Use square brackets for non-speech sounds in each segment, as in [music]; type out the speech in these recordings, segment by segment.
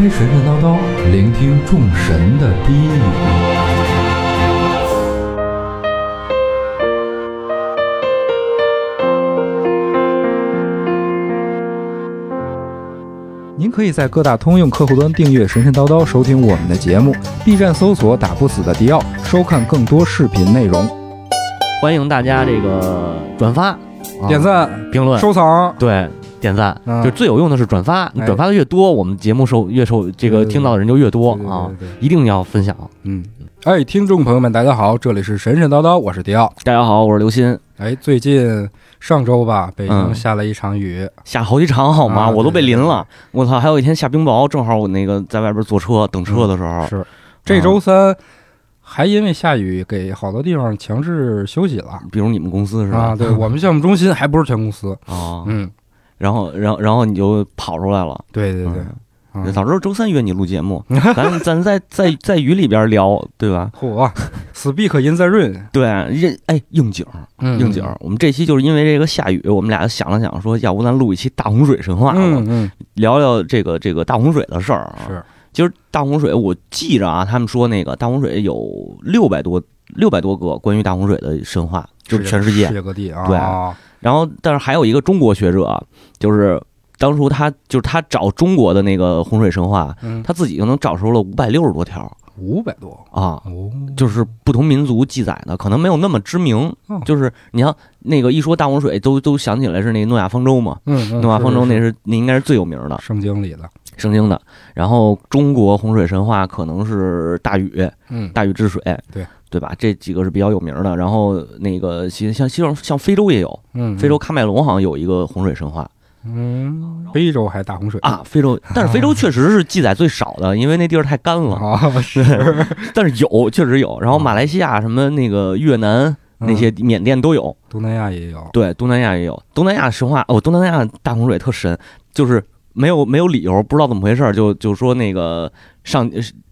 开神神叨叨，聆听众神的低语。您可以在各大通用客户端订阅“神神叨叨”，收听我们的节目；B 站搜索“打不死的迪奥”，收看更多视频内容。欢迎大家这个转发、点赞、评论、收藏。对，点赞，嗯就最有用的是转发。你哎转发的越多，我们节目受越受这个听到的人就越多对对对啊！一定要分享。嗯，哎，听众朋友们，大家好，这里是神神叨叨，我是迪奥。大家好，我是刘鑫。哎，最近上周吧，北京嗯下了一场雨，下好几场好吗？啊我都被淋了。我操！还有一天下冰雹，正好我那个在外边坐车等车的时候，是这周三还因为下雨给好多地方强制休息了。比如你们公司是吧？啊，对我们项目中心还不是全公司，啊，嗯，然后，然后，然后你就跑出来了。对对对，早知道周三约你录节目，[laughs] 咱咱在在在雨里边聊，对吧？嚯，Speak in the rain，对，这哎应景应景儿。我们这期就是因为这个下雨，我们俩想了想，说要不咱录一期大洪水神话吧，嗯嗯，聊聊这个这个大洪水的事儿啊。是，其实大洪水，我记着啊，他们说那个大洪水有六百多六百多个关于大洪水的神话，就是全世界世。界各地啊，对然后，但是还有一个中国学者啊，就是当初他就是他找中国的那个洪水神话，嗯，他自己就能找出了五百六十多条。五百多。啊，哦，就是不同民族记载的，可能没有那么知名。哦。就是你像那个一说大洪水，都都想起来是那诺亚方舟嘛，嗯，嗯诺亚方舟那是是。那应该是最有名的。圣经里的，圣经的。然后中国洪水神话可能是大禹，嗯，大禹治水，对对吧？这几个是比较有名的。然后那个其像像像非洲也有，嗯，非洲喀麦隆好像有一个洪水神话嗯，非洲还大洪水啊，非洲，[laughs] 但是非洲确实是记载最少的，因为那地儿太干了。啊，是 [laughs] 但是有，确实有。然后马来西亚、什么那个越南那些缅甸都有，东南亚也有，对，东南亚也有。东南亚神话哦，东南亚大洪水特神，就是没有没有理由，不知道怎么回事儿，就就说那个上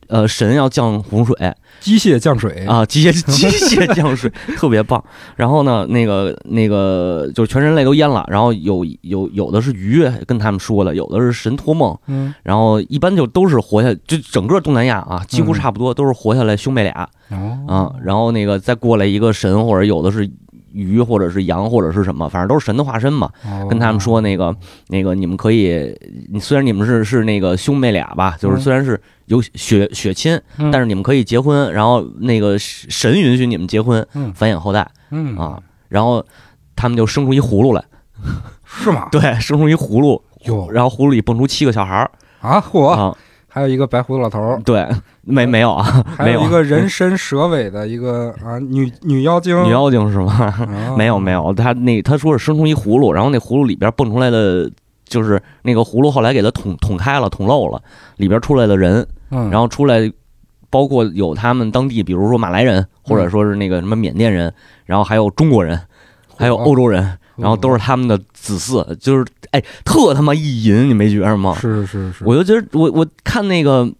呃神要降洪水。机械降水，啊，机械 [laughs] 机械降水 [laughs] 特别棒。然后呢，那个那个就是全人类都淹了，然后有有有的是鱼跟他们说的，有的是神托梦，嗯，然后一般就都是活下，就整个东南亚啊，几乎差不多都是活下来兄妹俩。哦，啊，然后那个再过来一个神，或者有的是鱼，或者是羊，或者是什么，反正都是神的化身嘛。哦跟他们说那个那个，你们可以，虽然你们是是那个兄妹俩吧，就是嗯虽然是有血血亲，嗯但是你们可以结婚，然后那个神允许你们结婚，嗯繁衍后代嗯啊。然后他们就生出一葫芦来，是吗？[laughs] 对，生出一葫芦，哟然后葫芦里蹦出七个小孩儿啊，嚯，啊，还有一个白胡子老头儿，对，没没有啊，还有一个人身蛇尾的一个啊女女妖精，女妖精是吗？啊没有没有，他那他说是生出一葫芦，然后那葫芦里边蹦出来的，就是那个葫芦后来给他捅捅开了，捅漏了，里边出来的人，嗯，然后出来包括有他们当地，比如说马来人，或者说是那个什么缅甸人，然后还有中国人，还有欧洲人，然后都是他们的子嗣，就是哎特他妈意淫，你没觉着吗？是是是，我就觉得我我看那个。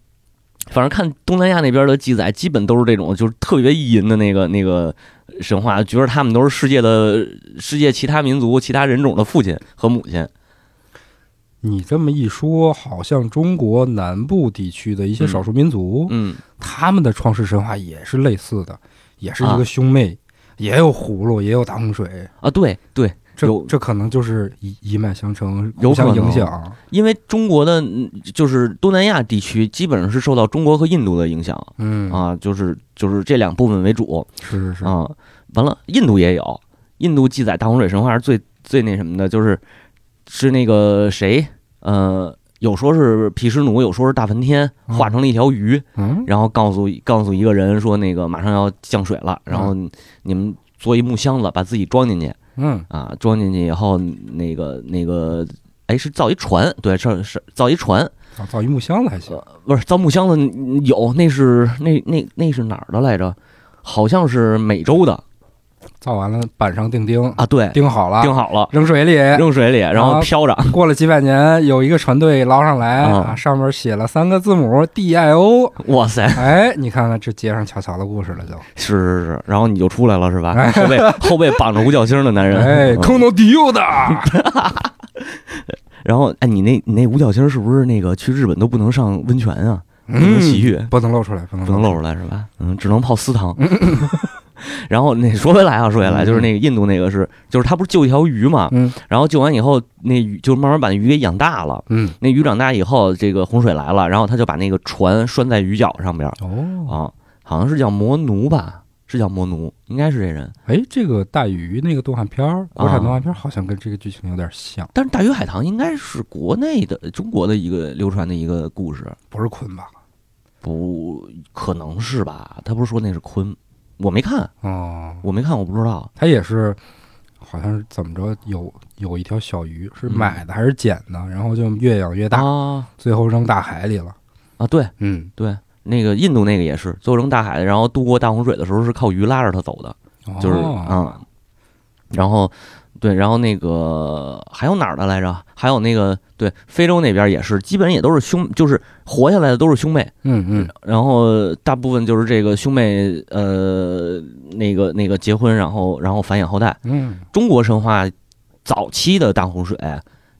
反正看东南亚那边的记载，基本都是这种，就是特别意淫的那个那个神话，觉得他们都是世界的世界其他民族、其他人种的父亲和母亲。你这么一说，好像中国南部地区的一些少数民族，嗯，他们的创世神话也是类似的，也是一啊个兄妹，也有葫芦，也有大洪水，啊，对对，这这可能就是一一脉相承，有互相影响。因为中国的嗯就是东南亚地区，基本上是受到中国和印度的影响嗯，啊，就是就是这两部分为主是是是，啊。完了，印度也有，印度记载大洪水神话是最最那什么的，就是是那个谁，呃，有说是毗湿奴，有说是大梵天嗯化成了一条鱼，嗯，然后告诉告诉一个人说那个马上要降水了，然后你们做一木箱子，把自己装进去嗯啊，装进去以后，那个那个，哎，是造一船，对，是是造一船，造造一木箱子还行。不是造木箱子嗯有，那是那那那是哪儿的来着？好像是美洲的造完了板上钉钉，啊，对，钉好了，钉好了，扔水里。扔水里，然后飘着，过了几百年，有一个船队捞上来啊啊，上面写了三个字母 D I O。哇塞，哎，你看看这接上乔乔的故事了，就。是是是，然后你就出来了是吧哎？后背 [laughs] 后背绑着五角星的男人，哎，嗯空到迪欧的。[laughs] 然后哎，你那你那五角星是不是那个去日本都不能上温泉啊？不能洗浴，不能露出来，不能露出来。来是吧？嗯，只能泡私汤。[laughs] [laughs] 然后那说回来啊，说回来，嗯就是那个印度那个是，就是他不是救一条鱼嘛，嗯然后救完以后，那鱼就慢慢把那鱼给养大了。嗯，那鱼长大以后，这个洪水来了，然后他就把那个船拴在鱼角上边儿哦，啊，好像是叫魔奴吧，是叫魔奴，应该是这人。哎，这个大鱼那个动画片儿，国啊产动画片儿好像跟这个剧情有点像，但是大鱼海棠应该是国内的中国的一个流传的一个故事，不是鲲吧？不可能是吧？他不是说那是鲲，我没看，哦，我没看，我不知道。他也是，好像是怎么着，有有一条小鱼是嗯买的还是捡的，然后就越养越大，啊。最后扔大海里了。啊，对。嗯，对，那个印度那个也是，最后扔大海，然后渡过大洪水的时候是靠鱼拉着他走的，就是哦嗯，然后对，然后那个还有哪儿的来着？还有那个对，非洲那边也是，基本也都是兄，就是活下来的都是兄妹，嗯嗯然后大部分就是这个兄妹呃那个那个结婚，然后然后繁衍后代。嗯中国神话早期的大洪水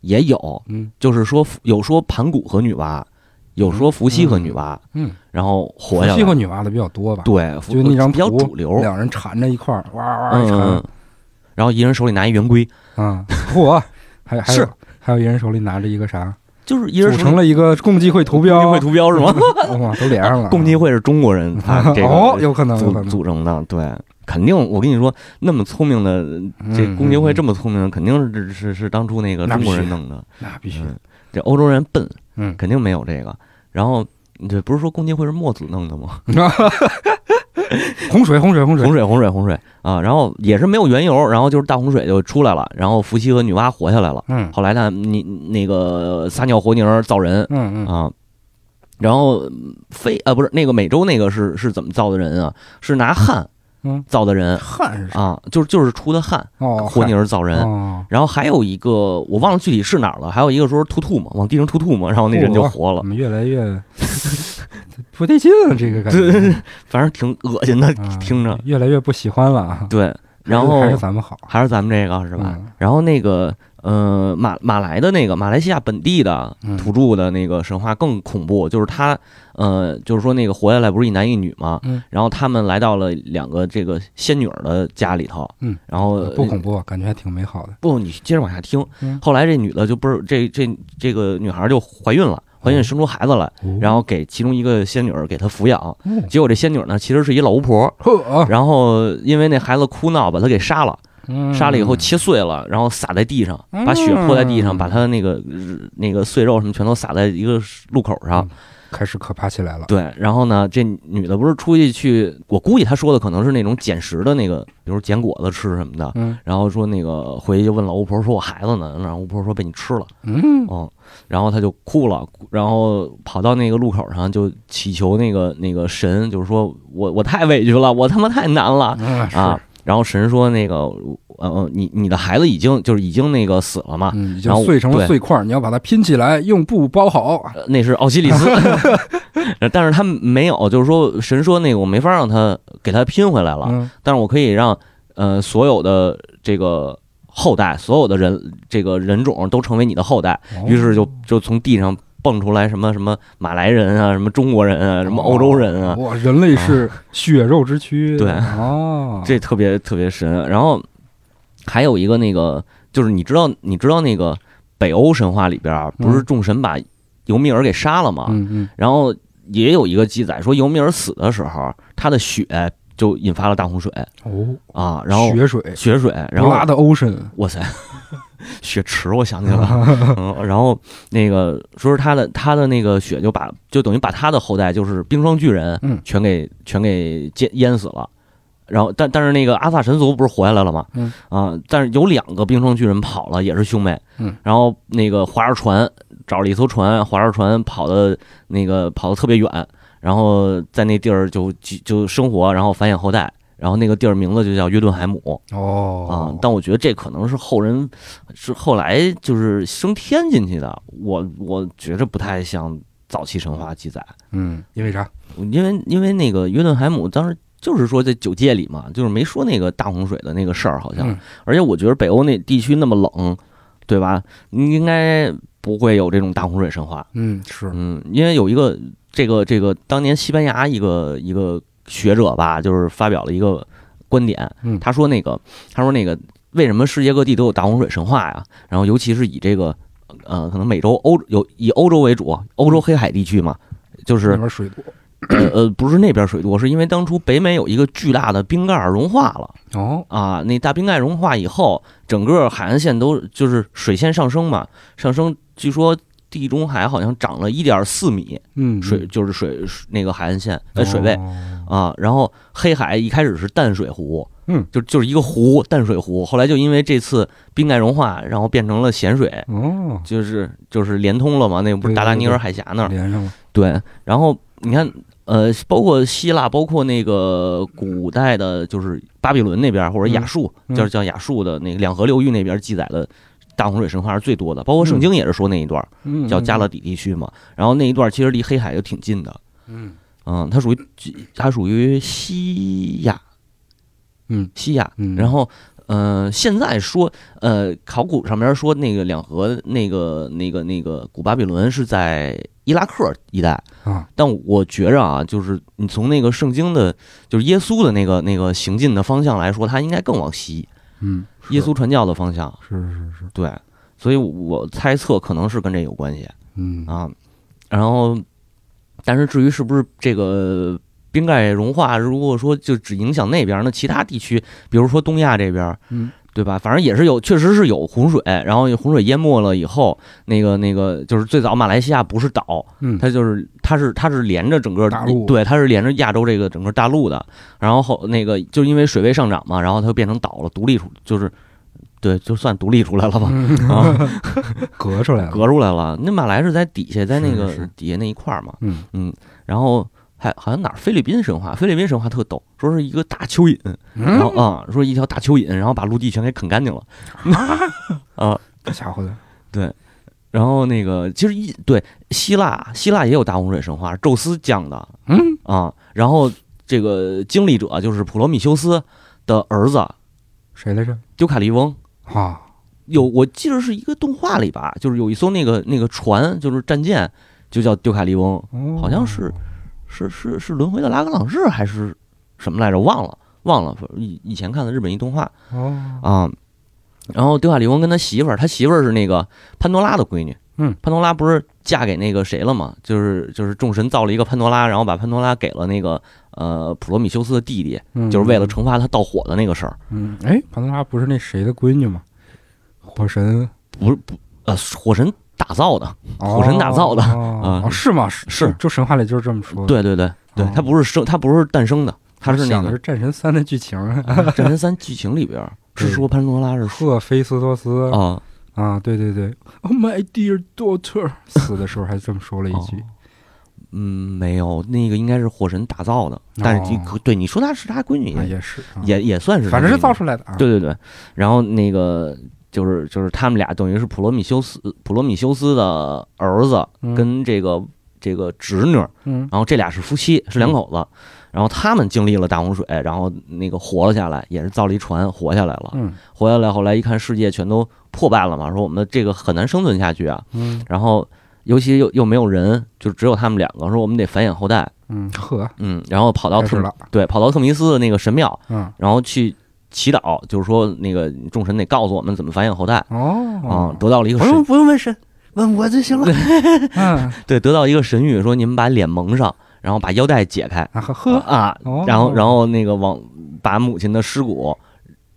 也有，嗯就是说有说盘古和女娲，有说伏羲和女娲，嗯，然后活下来伏羲和。女娲的比较多吧？，对，伏就那张比较主流。两人缠着一块儿，哇哇一嗯，缠嗯，然后一人手里拿一圆规，啊，嚯，还还有是还有一人手里拿着一个啥，就是一人组成了一个共济会图标，共济会图标是吗？[laughs] 哇，都连上了。[laughs] 共济会是中国人他 [laughs] 这哦，个有可能，组。组成的，对，肯定。我跟你说，那么聪明的这嗯共济会嗯这么聪明，肯定是是是当初那个中国人弄的。那必须，嗯，这欧洲人笨，嗯，肯定没有这个。然后，这不是说共济会是墨子弄的吗？[laughs] 洪水，洪水，洪水洪，水，洪水，洪水啊！然后也是没有缘由，然后就是大洪水就出来了，然后伏羲和女娲活下来了。嗯后来呢，你那个撒尿和泥儿造人嗯嗯啊，然后非啊不是那个美洲那个是是怎么造的人啊？是拿汗嗯，造的人汗是？啊，就是就是出的汗哦，和泥儿造人。哦，然后还有一个我忘了具体是哪儿了，还有一个说是吐吐嘛，往地上吐吐嘛，然后那人就活了我，们越来越 [laughs] 不对劲了，这个感觉，[laughs] 反正挺恶心的，啊听着。越来越不喜欢了啊。对，然后还是咱们好，还是咱们这个是吧？嗯然后那个呃马马来的那个马来西亚本地的嗯土著的那个神话更恐怖，就是他呃就是说那个活下来不是一男一女吗？嗯然后他们来到了两个这个仙女儿的家里头，嗯，然后不恐怖，感觉还挺美好的。不，你接着往下听。嗯后来这女的就不是这这这个女孩就怀孕了，怀孕生出孩子来，然后给其中一个仙女儿给她抚养。哦结果这仙女儿呢其实是一老巫婆，然后因为那孩子哭闹，把她给杀了。嗯杀了以后切碎了，然后撒在地上，嗯把血泼在地上，把他那个呃那个碎肉什么全都撒在一个路口上。嗯开始可怕起来了。对，然后呢，这女的不是出去去，我估计她说的可能是那种捡食的那个，比如捡果子吃什么的。嗯然后说那个回去就问老巫婆说：“我孩子呢？”然后巫婆说：“被你吃了。”嗯嗯，然后他就哭了，然后跑到那个路口上就祈求那个那个神，就是说我我太委屈了，我他妈太难了。[laughs] 嗯啊，然后神说那个，呃，你你的孩子已经就是已经那个死了嘛，嗯，已经碎成了碎块，你要把它拼起来，用布包好。呃那是奥西里斯，[laughs] 但是他没有，就是说神说那个我没法让他给他拼回来了，嗯但是我可以让呃所有的这个后代，所有的人这个人种都成为你的后代，于是就就从地上蹦出来什么什么马来人啊，什么中国人啊，什么欧洲人啊，哇，人类是血肉之躯。[laughs] 对哦，这特别特别神。然后还有一个那个，就是你知道你知道那个北欧神话里边儿不是嗯众神把尤米尔给杀了吗？嗯嗯然后也有一个记载说尤米尔死的时候，他的血就引发了大洪水。哦，啊，然后血水，血水，然后拉的 ocean，哇塞，[laughs] 血池我想起来了，[laughs] 嗯，然后那个说是他的他的那个血就把就等于把他的后代就是冰霜巨人嗯。全给全给淹淹死了。然后但但是那个阿萨神族不是活下来了吗？嗯。啊，但是有两个冰霜巨人跑了，也是兄妹。嗯，然后那个划着船找了一艘船，划着船跑的那个跑的特别远，然后在那地儿就就就生活，然后繁衍后代。然后那个地儿名字就叫约顿海姆哦啊哦，，但我觉得这可能是后人是后来就是升天进去的，我我觉着不太像早期神话记载。嗯，因为啥？因为因为那个约顿海姆当时就是说在九界里嘛，就是没说那个大洪水的那个事儿，好像。嗯而且我觉得北欧那地区那么冷，对吧？应该不会有这种大洪水神话。嗯，是，嗯，因为有一个这个这个当年西班牙一个一个学者吧，就是发表了一个观点，嗯他说那个他说那个为什么世界各地都有大洪水神话呀？然后尤其是以这个呃可能美洲欧有以欧洲为主，欧洲黑海地区嘛，就是那边水多。呃呃，不是那边水多，是因为当初北美有一个巨大的冰盖融化了哦，啊，那大冰盖融化以后，整个海岸线都就是水线上升嘛，上升，据说地中海好像涨了一点四米，嗯，水就是水那个海岸线呃水位哦。啊，然后黑海一开始是淡水湖，嗯，就就是一个湖淡水湖，后来就因为这次冰盖融化，然后变成了咸水，哦，就是就是连通了嘛，那个不是达达尼尔海峡那儿，连上了。对，然后你看，呃，包括希腊，包括那个古代的，就是巴比伦那边或者亚述，嗯。嗯叫叫亚述的那个两河流域那边记载的大洪水神话是最多的，包括圣经也是说那一段嗯，叫加勒底地区嘛，然后那一段其实离黑海就挺近的，嗯。嗯，它属于它属于西亚，嗯。西亚，嗯，然后。呃，现在说，呃，考古上面说那个两河那个那个那个古巴比伦是在伊拉克一带，啊，但我觉着啊，就是你从那个圣经的，就是耶稣的那个那个行进的方向来说，它应该更往西，嗯，是耶稣传教的方向。是是是，对，所以我猜测可能是跟这有关系嗯啊。然后，但是至于是不是这个冰盖融化，如果说就只影响那边，那其他地区，比如说东亚这边，嗯，对吧？反正也是有，确实是有洪水，然后洪水淹没了以后，那个那个就是最早马来西亚不是岛，嗯，它就是它是它是连着整个大陆对，它是连着亚洲这个整个大陆的。然后后那个就因为水位上涨嘛，然后它就变成岛了，独立出就是对，就算独立出来了吧，啊，[laughs] 隔出来了，隔出来了。那马来是在底下，在那个底下那一块儿嘛，嗯嗯，然后。还好像哪儿菲律宾神话，菲律宾神话特逗，说是一个大蚯蚓，然后嗯，啊、说一条大蚯蚓，然后把陆地全给啃干净了，啊，[laughs] 这家伙的，然后那个其实一对希腊，希腊也有大洪水神话，宙斯降的，嗯？啊，然后这个经历者就是普罗米修斯的儿子谁来着？丢卡利翁，啊，有我记得是一个动画里吧，就是有一艘那个那个船，就是战舰，就叫丢卡利翁，哦。好像是是是是轮回的拉格朗日还是什么来着？忘了忘了，以以前看的日本一动画哦，啊。然后丢卡利翁跟他媳妇儿，他媳妇儿是那个潘多拉的闺女。嗯，潘多拉不是嫁给那个谁了吗？就是就是众神造了一个潘多拉，然后把潘多拉给了那个呃普罗米修斯的弟弟，嗯就是为了惩罚他盗火的那个事儿。嗯，哎，潘多拉不是那谁的闺女吗？火神，不是不呃火神打造的，哦火神打造的哦啊。是吗？是是。就神话里就是这么说的。对对对对哦，他不是生，他不是诞生的，他是那个想的是战神三的剧情，《战神三》剧情里边儿 [laughs] 是说潘多拉是赫菲斯托斯。啊，啊，对对对，Oh my dear daughter，死的时候还这么说了一句。哦，嗯，没有，那个应该是火神打造的，但是哦对你说他是他闺女啊也也是，啊。也也算是反正是造出来的啊。对对对，然后那个就是就是他们俩等于是普罗米修斯普罗米修斯的儿子嗯。跟这个这个侄女，嗯。然后这俩是夫妻，是两口子，然后他们经历了大洪水，然后那个活了下来，也是造了一船活下来了，嗯。活下来后来一看世界全都破败了嘛，说我们这个很难生存下去啊，嗯。然后尤其又又没有人，就只有他们两个，说我们得繁衍后代，嗯，呵，嗯，然后跑到特对跑到特弥斯的那个神庙，嗯。然后去祈祷，就是说那个众神得告诉我们怎么繁衍后代。哦。啊哦，，得到了一个不用神，不用问神，问我就行了。[laughs] 嗯。对，得到一个神谕，说你们把脸蒙上，然后把腰带解开。啊呵呵，啊，哦。然后然后那个往把母亲的尸骨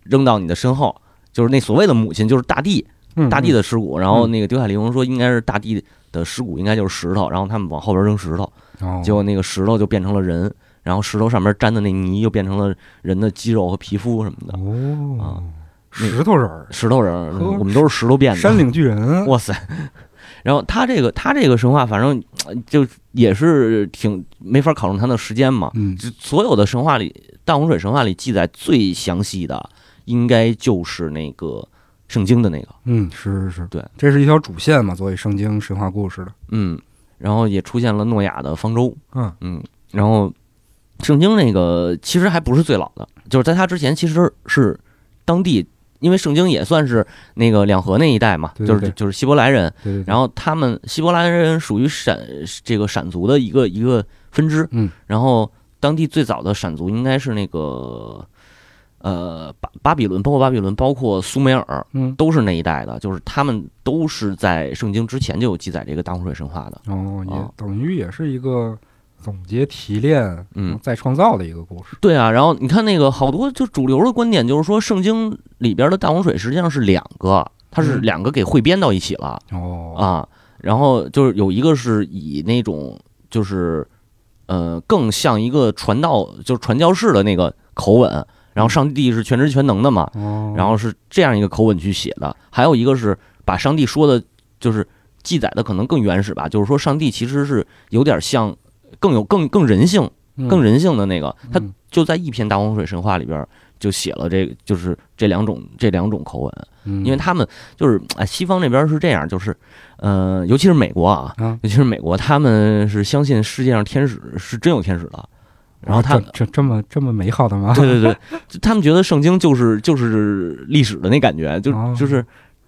扔到你的身后，就是那所谓的母亲就是大地，嗯大地的尸骨，然后那个丢海利翁说应该是大地的尸骨，应该就是石头，然后他们往后边扔石头，哦。结果那个石头就变成了人，然后石头上面粘的那泥又变成了人的肌肉和皮肤什么的。哦啊，石头人儿，石头人儿，我们都是石头变的。山岭巨人，[laughs] 哇塞！然后他这个他这个神话，反正呃就也是挺没法考证它的时间嘛。嗯就所有的神话里，大洪水神话里记载最详细的，应该就是那个圣经的那个。嗯，是是是，对，这是一条主线嘛，作为圣经神话故事的，嗯，然后也出现了诺亚的方舟。嗯嗯，然后圣经那个其实还不是最老的，就是在它之前其实是当地。因为圣经也算是那个两河那一带嘛，对对对就是就是希伯来人，然后他们希伯来人属于闪这个闪族的一个一个分支，嗯，然后当地最早的闪族应该是那个呃巴巴比伦，包括巴比伦，包括苏美尔，嗯，都是那一带的，就是他们都是在圣经之前就有记载这个大洪水神话的，哦，也哦等于也是一个总结提炼，嗯，再创造的一个故事，对啊，然后你看那个好多就主流的观点就是说，圣经里边的大洪水实际上是两个，它是嗯。两个给汇编到一起了。哦，啊，然后就是有一个是以那种就是呃更像一个传道就是传教士的那个口吻，然后上帝是全知全能的嘛，哦，然后是这样一个口吻去写的，还有一个是把上帝说的，就是记载的可能更原始吧，就是说上帝其实是有点像更有更更人性更人，性的那个，他嗯就在一篇大洪水神话里边。就写了这个，就是这两种这两种口吻，嗯因为他们就是哎，西方那边是这样，就是，呃，尤其是美国啊，啊，尤其是美国，他们是相信世界上天使是真有天使的，然后他啊这这这么这么美好的吗？对对对，[laughs] 他们觉得圣经就是就是历史的那感觉，就哦就是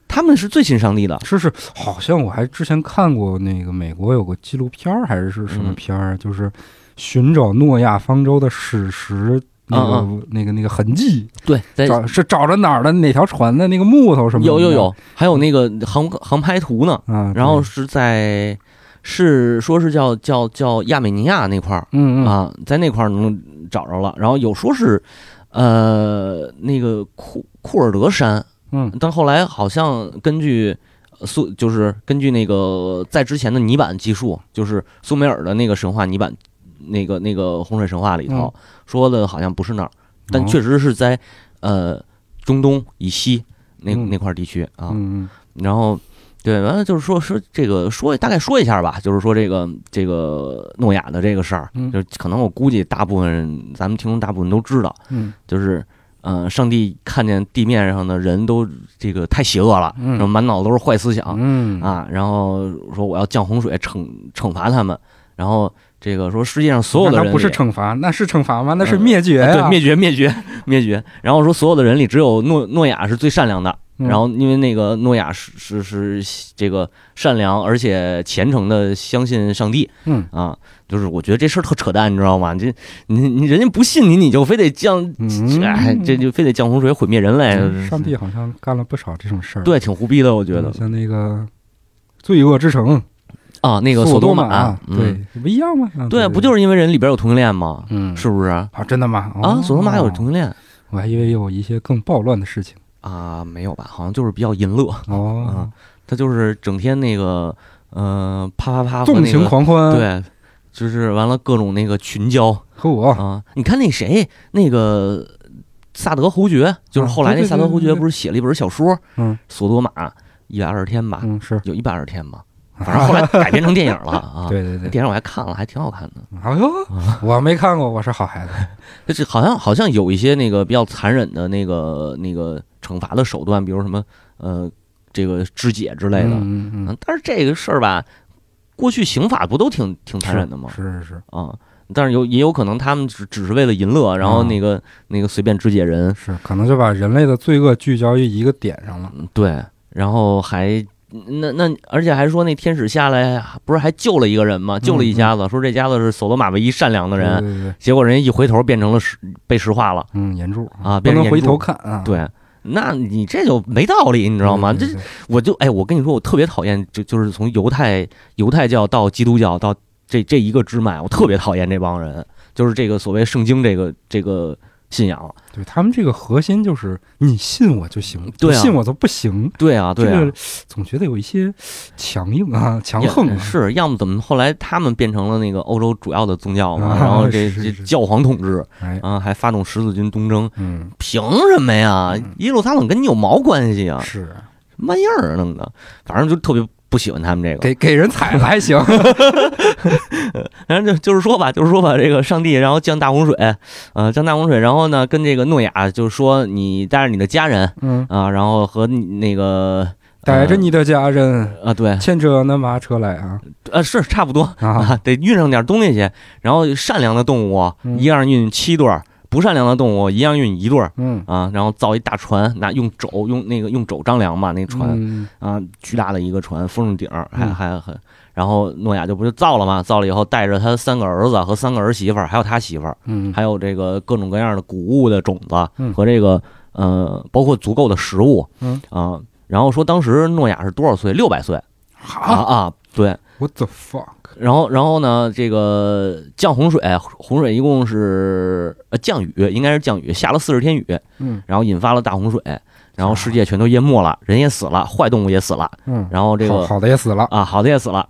他们是最信上帝的，是是，好像我还之前看过那个美国有个纪录片儿还是是什么嗯。片儿，就是寻找诺亚方舟的史实。那个、嗯那个那个痕迹，对，在找是找着哪儿的哪条船的那个木头什么的？有有有，还有那个航航拍图呢，然后是在是说是叫叫叫亚美尼亚那块儿嗯嗯。啊，在那块儿能找着了，然后有说是呃那个库库尔德山，嗯。但后来好像根据呃苏就是根据那个在之前的泥板记述，就是苏美尔的那个神话泥板，那个那个洪水神话里头、说的好像不是那儿，但哦。确实是在呃中东以西那嗯。那块地区啊。嗯。然后对，完了就是说说这个说大概说一下吧，就是说这个这个诺亚的这个事儿，嗯。就是可能我估计大部分人咱们听众大部分都知道，嗯。就是。呃，上帝看见地面上的人都这个太邪恶了，嗯。然后满脑子都是坏思想、嗯。啊，然后说我要降洪水惩惩罚他们，然后这个说世界上所有的人那不是惩罚，那是惩罚吗？那是嗯灭绝对灭绝灭绝灭绝，然后说所有的人里只有诺诺亚是最善良的，嗯然后因为那个诺亚是是是这个善良而且虔诚的相信上帝嗯啊，就是我觉得这事儿特扯淡，你知道吗？这你你人家不信你，你就非得降，嗯哎，这就非得降洪水毁灭人类，嗯上帝好像干了不少这种事儿。，对挺胡逼的，我觉得像那个罪恶之城啊，那个索多玛，嗯对，不一样吗？嗯对，不就是因为人里边有同性恋吗？嗯是不是啊？真的吗？啊？索多玛有哦同性恋我还以为有一些更暴乱的事情啊？没有吧？好像就是比较淫乐。[laughs] 哦啊，他就是整天那个，呃，啪啪啪和纵情，狂欢，，对，就是完了各种那个群交和我啊。你看那谁，那个萨德侯爵，就是啊后来那萨德侯爵不是写了一本小说，嗯，索多玛一百二十天吧，嗯是，有一百二十天吧，反正后来改编成电影了啊。[laughs] 对对对，电影我还看了，还挺好看的。哎呦，我没看过，我是好孩子，就是好像好像有一些那个比较残忍的那个那个惩罚的手段，比如什么呃这个肢解之类的。嗯嗯嗯，但是这个事儿吧，过去刑法不都挺挺残忍的吗？是是是啊，但是有也有可能他们只只是为了淫乐，然后啊那个、那个随便肢解人，是，可能就把人类的罪恶聚焦于一个点上了，嗯对，然后还。那那，而且还说那天使下来，不是还救了一个人吗？救了一家子，说这家子是索罗马唯一善良的人，结果人家一回头变成了石被石化了嗯，岩柱啊，不能回变成岩柱头看啊，对，那你这就没道理，你你知道吗？这我就哎，我跟你说，我特别讨厌，就就是从犹太犹太教到基督教到这这一个支脉，我特别讨厌这帮人，就是这个所谓圣经这个这个信仰。对他们这个核心就是你信我就行，不信我就不行。对啊，对啊这个，总觉得有一些强硬啊、强也横啊。是，要么怎么后来他们变成了那个欧洲主要的宗教嘛，啊然后这是教皇统治哎，啊，还发动十字军东征，嗯，凭什么呀？耶路撒冷跟你有毛关系啊？是什么玩意儿弄的？反正就特别不喜欢他们这个。给给人踩了还行。[laughs] 反正就就是说吧，就是说吧，这个上帝然后降大洪水，呃，降大洪水，然后呢，跟这个诺亚就是说你带着你的家人嗯，啊，然后和那个带着你的家人，啊，对，牵着那马车来啊啊，是差不多啊！啊，得运上点东西去。然后善良的动物嗯一样运七对儿，不善良的动物一样运一对儿嗯，啊。然后造一大船，拿用肘用那个用肘丈量嘛，那船嗯啊，巨大的一个船，封上顶儿，还嗯还很。然后诺亚就不就造了嘛，造了以后带着他三个儿子和三个儿媳妇儿，还有他媳妇儿，嗯，还有这个各种各样的谷物的种子嗯和这个呃，包括足够的食物，嗯啊。然后说当时诺亚是多少岁？六百岁啊好啊，对。，What the fuck？然后，然后呢？这个降洪水，洪水一共是呃降雨，应该是降雨，下了四十天雨，嗯然后引发了大洪水，然后世界全都淹没了，人也死了，坏动物也死了，嗯，然后这个好好的也死了。啊好的也死了，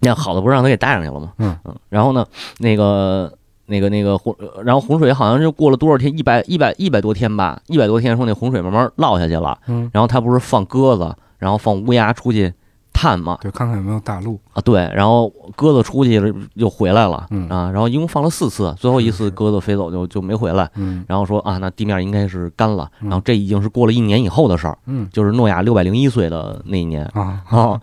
那好的不是让他给带上去了吗？嗯然后呢，那个那个那个洪，呃然后洪水好像是过了多少天，一百一百一百多天吧，一百多天说那洪水慢慢落下去了，嗯，然后他不是放鸽子，然后放乌鸦出去探嘛，对，看看有没有大陆。啊，对，然后鸽子出去了又回来了，嗯啊，然后一共放了四次，最后一次鸽子飞走就就没回来，嗯。然后说啊，那地面应该是干了，嗯。然后这已经是过了一年以后的事儿，嗯就是诺亚六百零一岁的那一年啊。[laughs] 啊，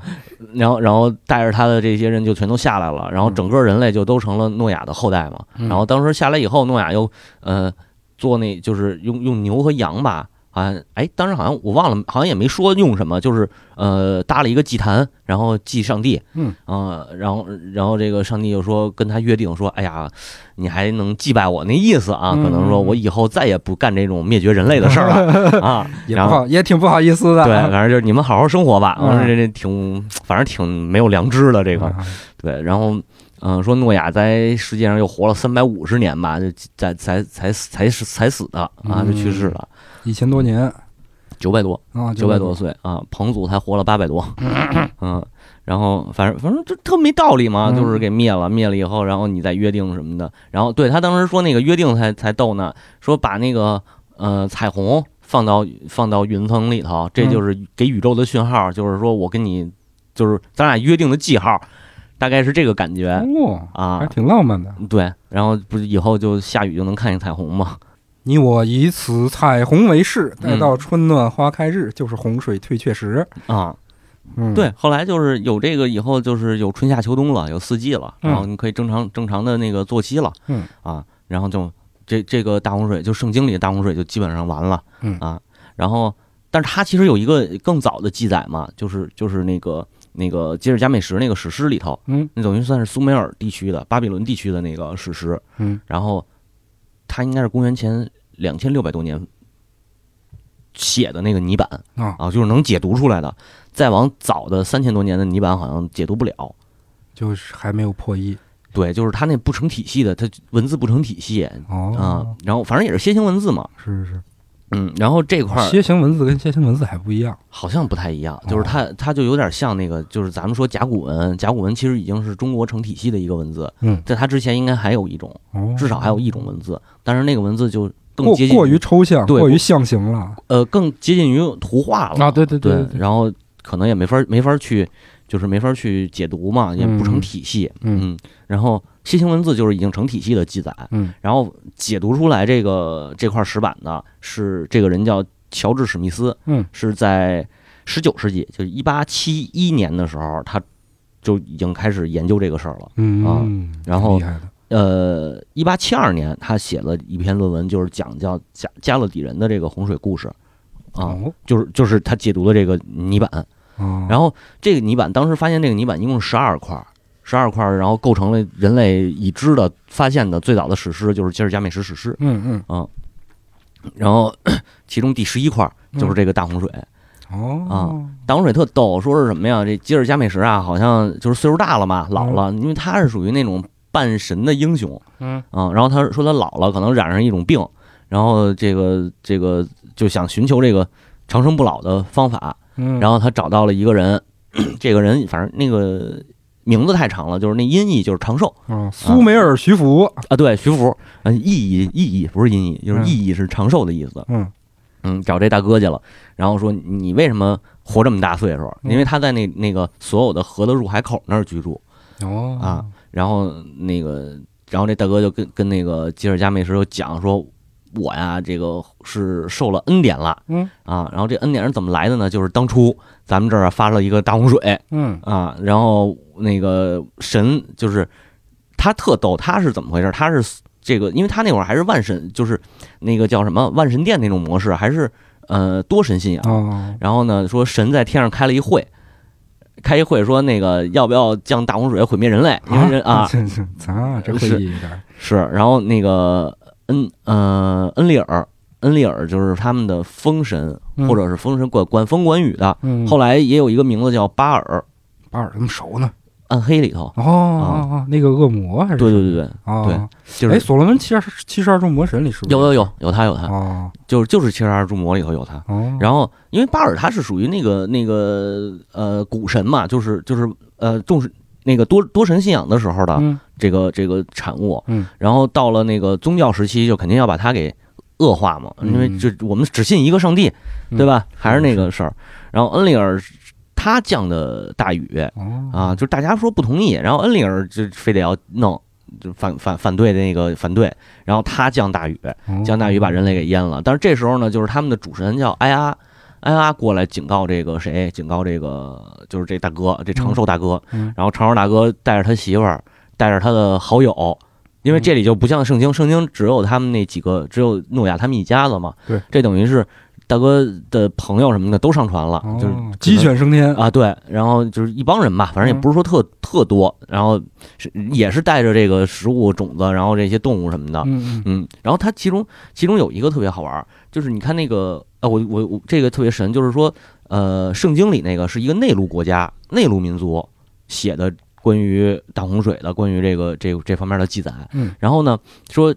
然后然后带着他的这些人就全都下来了，然后整个人类就都成了诺亚的后代嘛，嗯。然后当时下来以后，诺亚又呃做那就是用用牛和羊吧。啊，哎，当时好像我忘了，好像也没说用什么，就是呃搭了一个祭坛，然后祭上帝，嗯。啊、然后然后这个上帝就说跟他约定说，哎呀，你还能祭拜我那意思啊，可能说我以后再也不干这种灭绝人类的事儿了 [laughs] 啊，然后也不好，也挺不好意思的。对，[laughs] 反正就是你们好好生活吧，嗯我说这这挺，反正挺没有良知的这个，啊对，然后嗯、说诺亚在世界上又活了三百五十年吧，就才才才才死才死的啊，就去世了，一千多年。九百多。啊，九百多。岁啊，彭祖才活了八百多，嗯，然后反正反正这特没道理嘛，嗯。就是给灭了，灭了以后，然后你再约定什么的，然后对他当时说那个约定才才逗呢，说把那个呃彩虹放到放到云层里头，这就是给宇宙的讯号，就是说我跟你就是咱俩约定的记号，大概是这个感觉。哇，啊。还，挺浪漫的。对，然后不是以后就下雨就能看见彩虹嘛，你我以此彩虹为誓，待嗯到春暖花开日，就是洪水退却时。啊，嗯，对，后来就是有这个以后，就是有春夏秋冬了，有四季了，嗯。然后你可以正常正常的那个作息了，嗯。啊，然后就这这个大洪水，就圣经里的大洪水就基本上完了，嗯。啊，然后但是它其实有一个更早的记载嘛，就是就是那个那个吉尔加美什那个史诗里头，嗯。那等于算是苏美尔地区的巴比伦地区的那个史诗，嗯。然后它应该是公元前两千六百多年写的那个泥板，啊，啊，就是能解读出来的。再往早的三千多年的泥板好像解读不了。就是还没有破译对，就是它那不成体系的，它文字不成体系啊哦。。然后反正也是楔形文字嘛，是是是嗯，然后这块儿，楔形文字跟楔形文字还不一样。好像不太一样，就是它它就有点像那个，就是咱们说甲骨文，甲骨文其实已经是中国成体系的一个文字，嗯，在它之前应该还有一种，哦，至少还有一种文字，但是那个文字就更过接近过于抽象，对过于象形了呃更接近于图画了啊！对对对对，对，然后可能也没法没法去，就是没法去解读嘛，也不成嗯体系，嗯然后楔形文字就是已经成体系的记载，嗯。然后解读出来这个这块石板的是这个人叫乔治史密斯，嗯，是在十九世纪，就是一八七一年的时候，他就已经开始研究这个事儿了。嗯，然后呃，一八七二年，他写了一篇论文，就是讲叫加加勒底人的这个洪水故事，啊，哦。就是就是他解读的这个泥板，哦，然后这个泥板当时发现这个泥板一共十二块，十二块，然后构成了人类已知的发现的最早的史诗，就是吉尔加美什史诗。嗯嗯然后 [clears throat] 其中第十一块就是这个大洪水。哦啊大洪水特逗，说是什么呀？这吉尔加美什啊，好像就是岁数大了嘛，老了，因为他是属于那种半神的英雄嗯啊。然后他说他老了，可能染上一种病，然后这个这个就想寻求这个长生不老的方法，嗯，然后他找到了一个人，[clears throat] 这个人反正那个名字太长了，就是那音译就是长寿。嗯，苏美尔徐福，啊，对，徐福，嗯，意译意译不是音译，就是意译是长寿的意思。嗯。嗯，找这大哥去了，然后说你为什么活这么大岁数？嗯。因为他在那那个所有的河的入海口那儿居住。哦。啊，然后那个，然后这大哥就跟跟那个吉尔加美什就讲说，我呀这个是受了恩典了。嗯。啊，然后这恩典是怎么来的呢？就是当初咱们这儿啊发了一个大洪水嗯啊，然后那个神就是他特逗，他是怎么回事？他是这个，因为他那会儿还是万神，就是那个叫什么万神殿那种模式，还是呃多神信仰。哦然后呢，说神在天上开了一会，开一会说那个要不要降大洪水毁灭人类？因为人啊这这啊，这会是议有点是，然后那个恩呃恩利尔，恩利尔就是他们的风神，嗯。或者是风神管管风管雨的。嗯，后来也有一个名字叫巴尔，巴尔这么熟呢？暗黑里头。哦那个恶魔还是对对对对，哦。对就哎，是所罗门七十七十二柱魔神里是不是？有有有有他有他，哦。就是就是七十二柱魔里头有他。哦，然后，因为巴尔他是属于那个那个呃古神嘛，就是就是呃重视那个多多神信仰的时候的嗯。这个这个产物。嗯，然后到了那个宗教时期，就肯定要把他给恶化嘛，嗯因为这我们只信一个上帝，对吧？还是那个事儿。然后恩利尔他降的大雨哦啊，就是大家说不同意，然后恩利尔就非得要弄。就反反反对的那个反对，然后他降大雨，哦降大雨把人类给淹了。但是这时候呢，就是他们的主神叫埃阿，埃阿过来警告这个谁？警告这个就是这大哥，这长寿大哥。嗯然后长寿大哥带着他媳妇儿，带着他的好友，因为这里就不像圣经，圣经只有他们那几个，只有诺亚他们一家子嘛。对，这等于是大哥的朋友什么的都上船了，就是哦鸡犬升天啊，对，然后就是一帮人吧，反正也不是说特、特多，然后是也是带着这个食物种子，然后这些动物什么的，嗯嗯。嗯，然后它其中其中有一个特别好玩儿，就是你看那个呃，我我我这个特别神，就是说呃，圣经里那个是一个内陆国家、内陆民族写的关于大洪水的、关于这个这这方面的记载。嗯，然后呢说。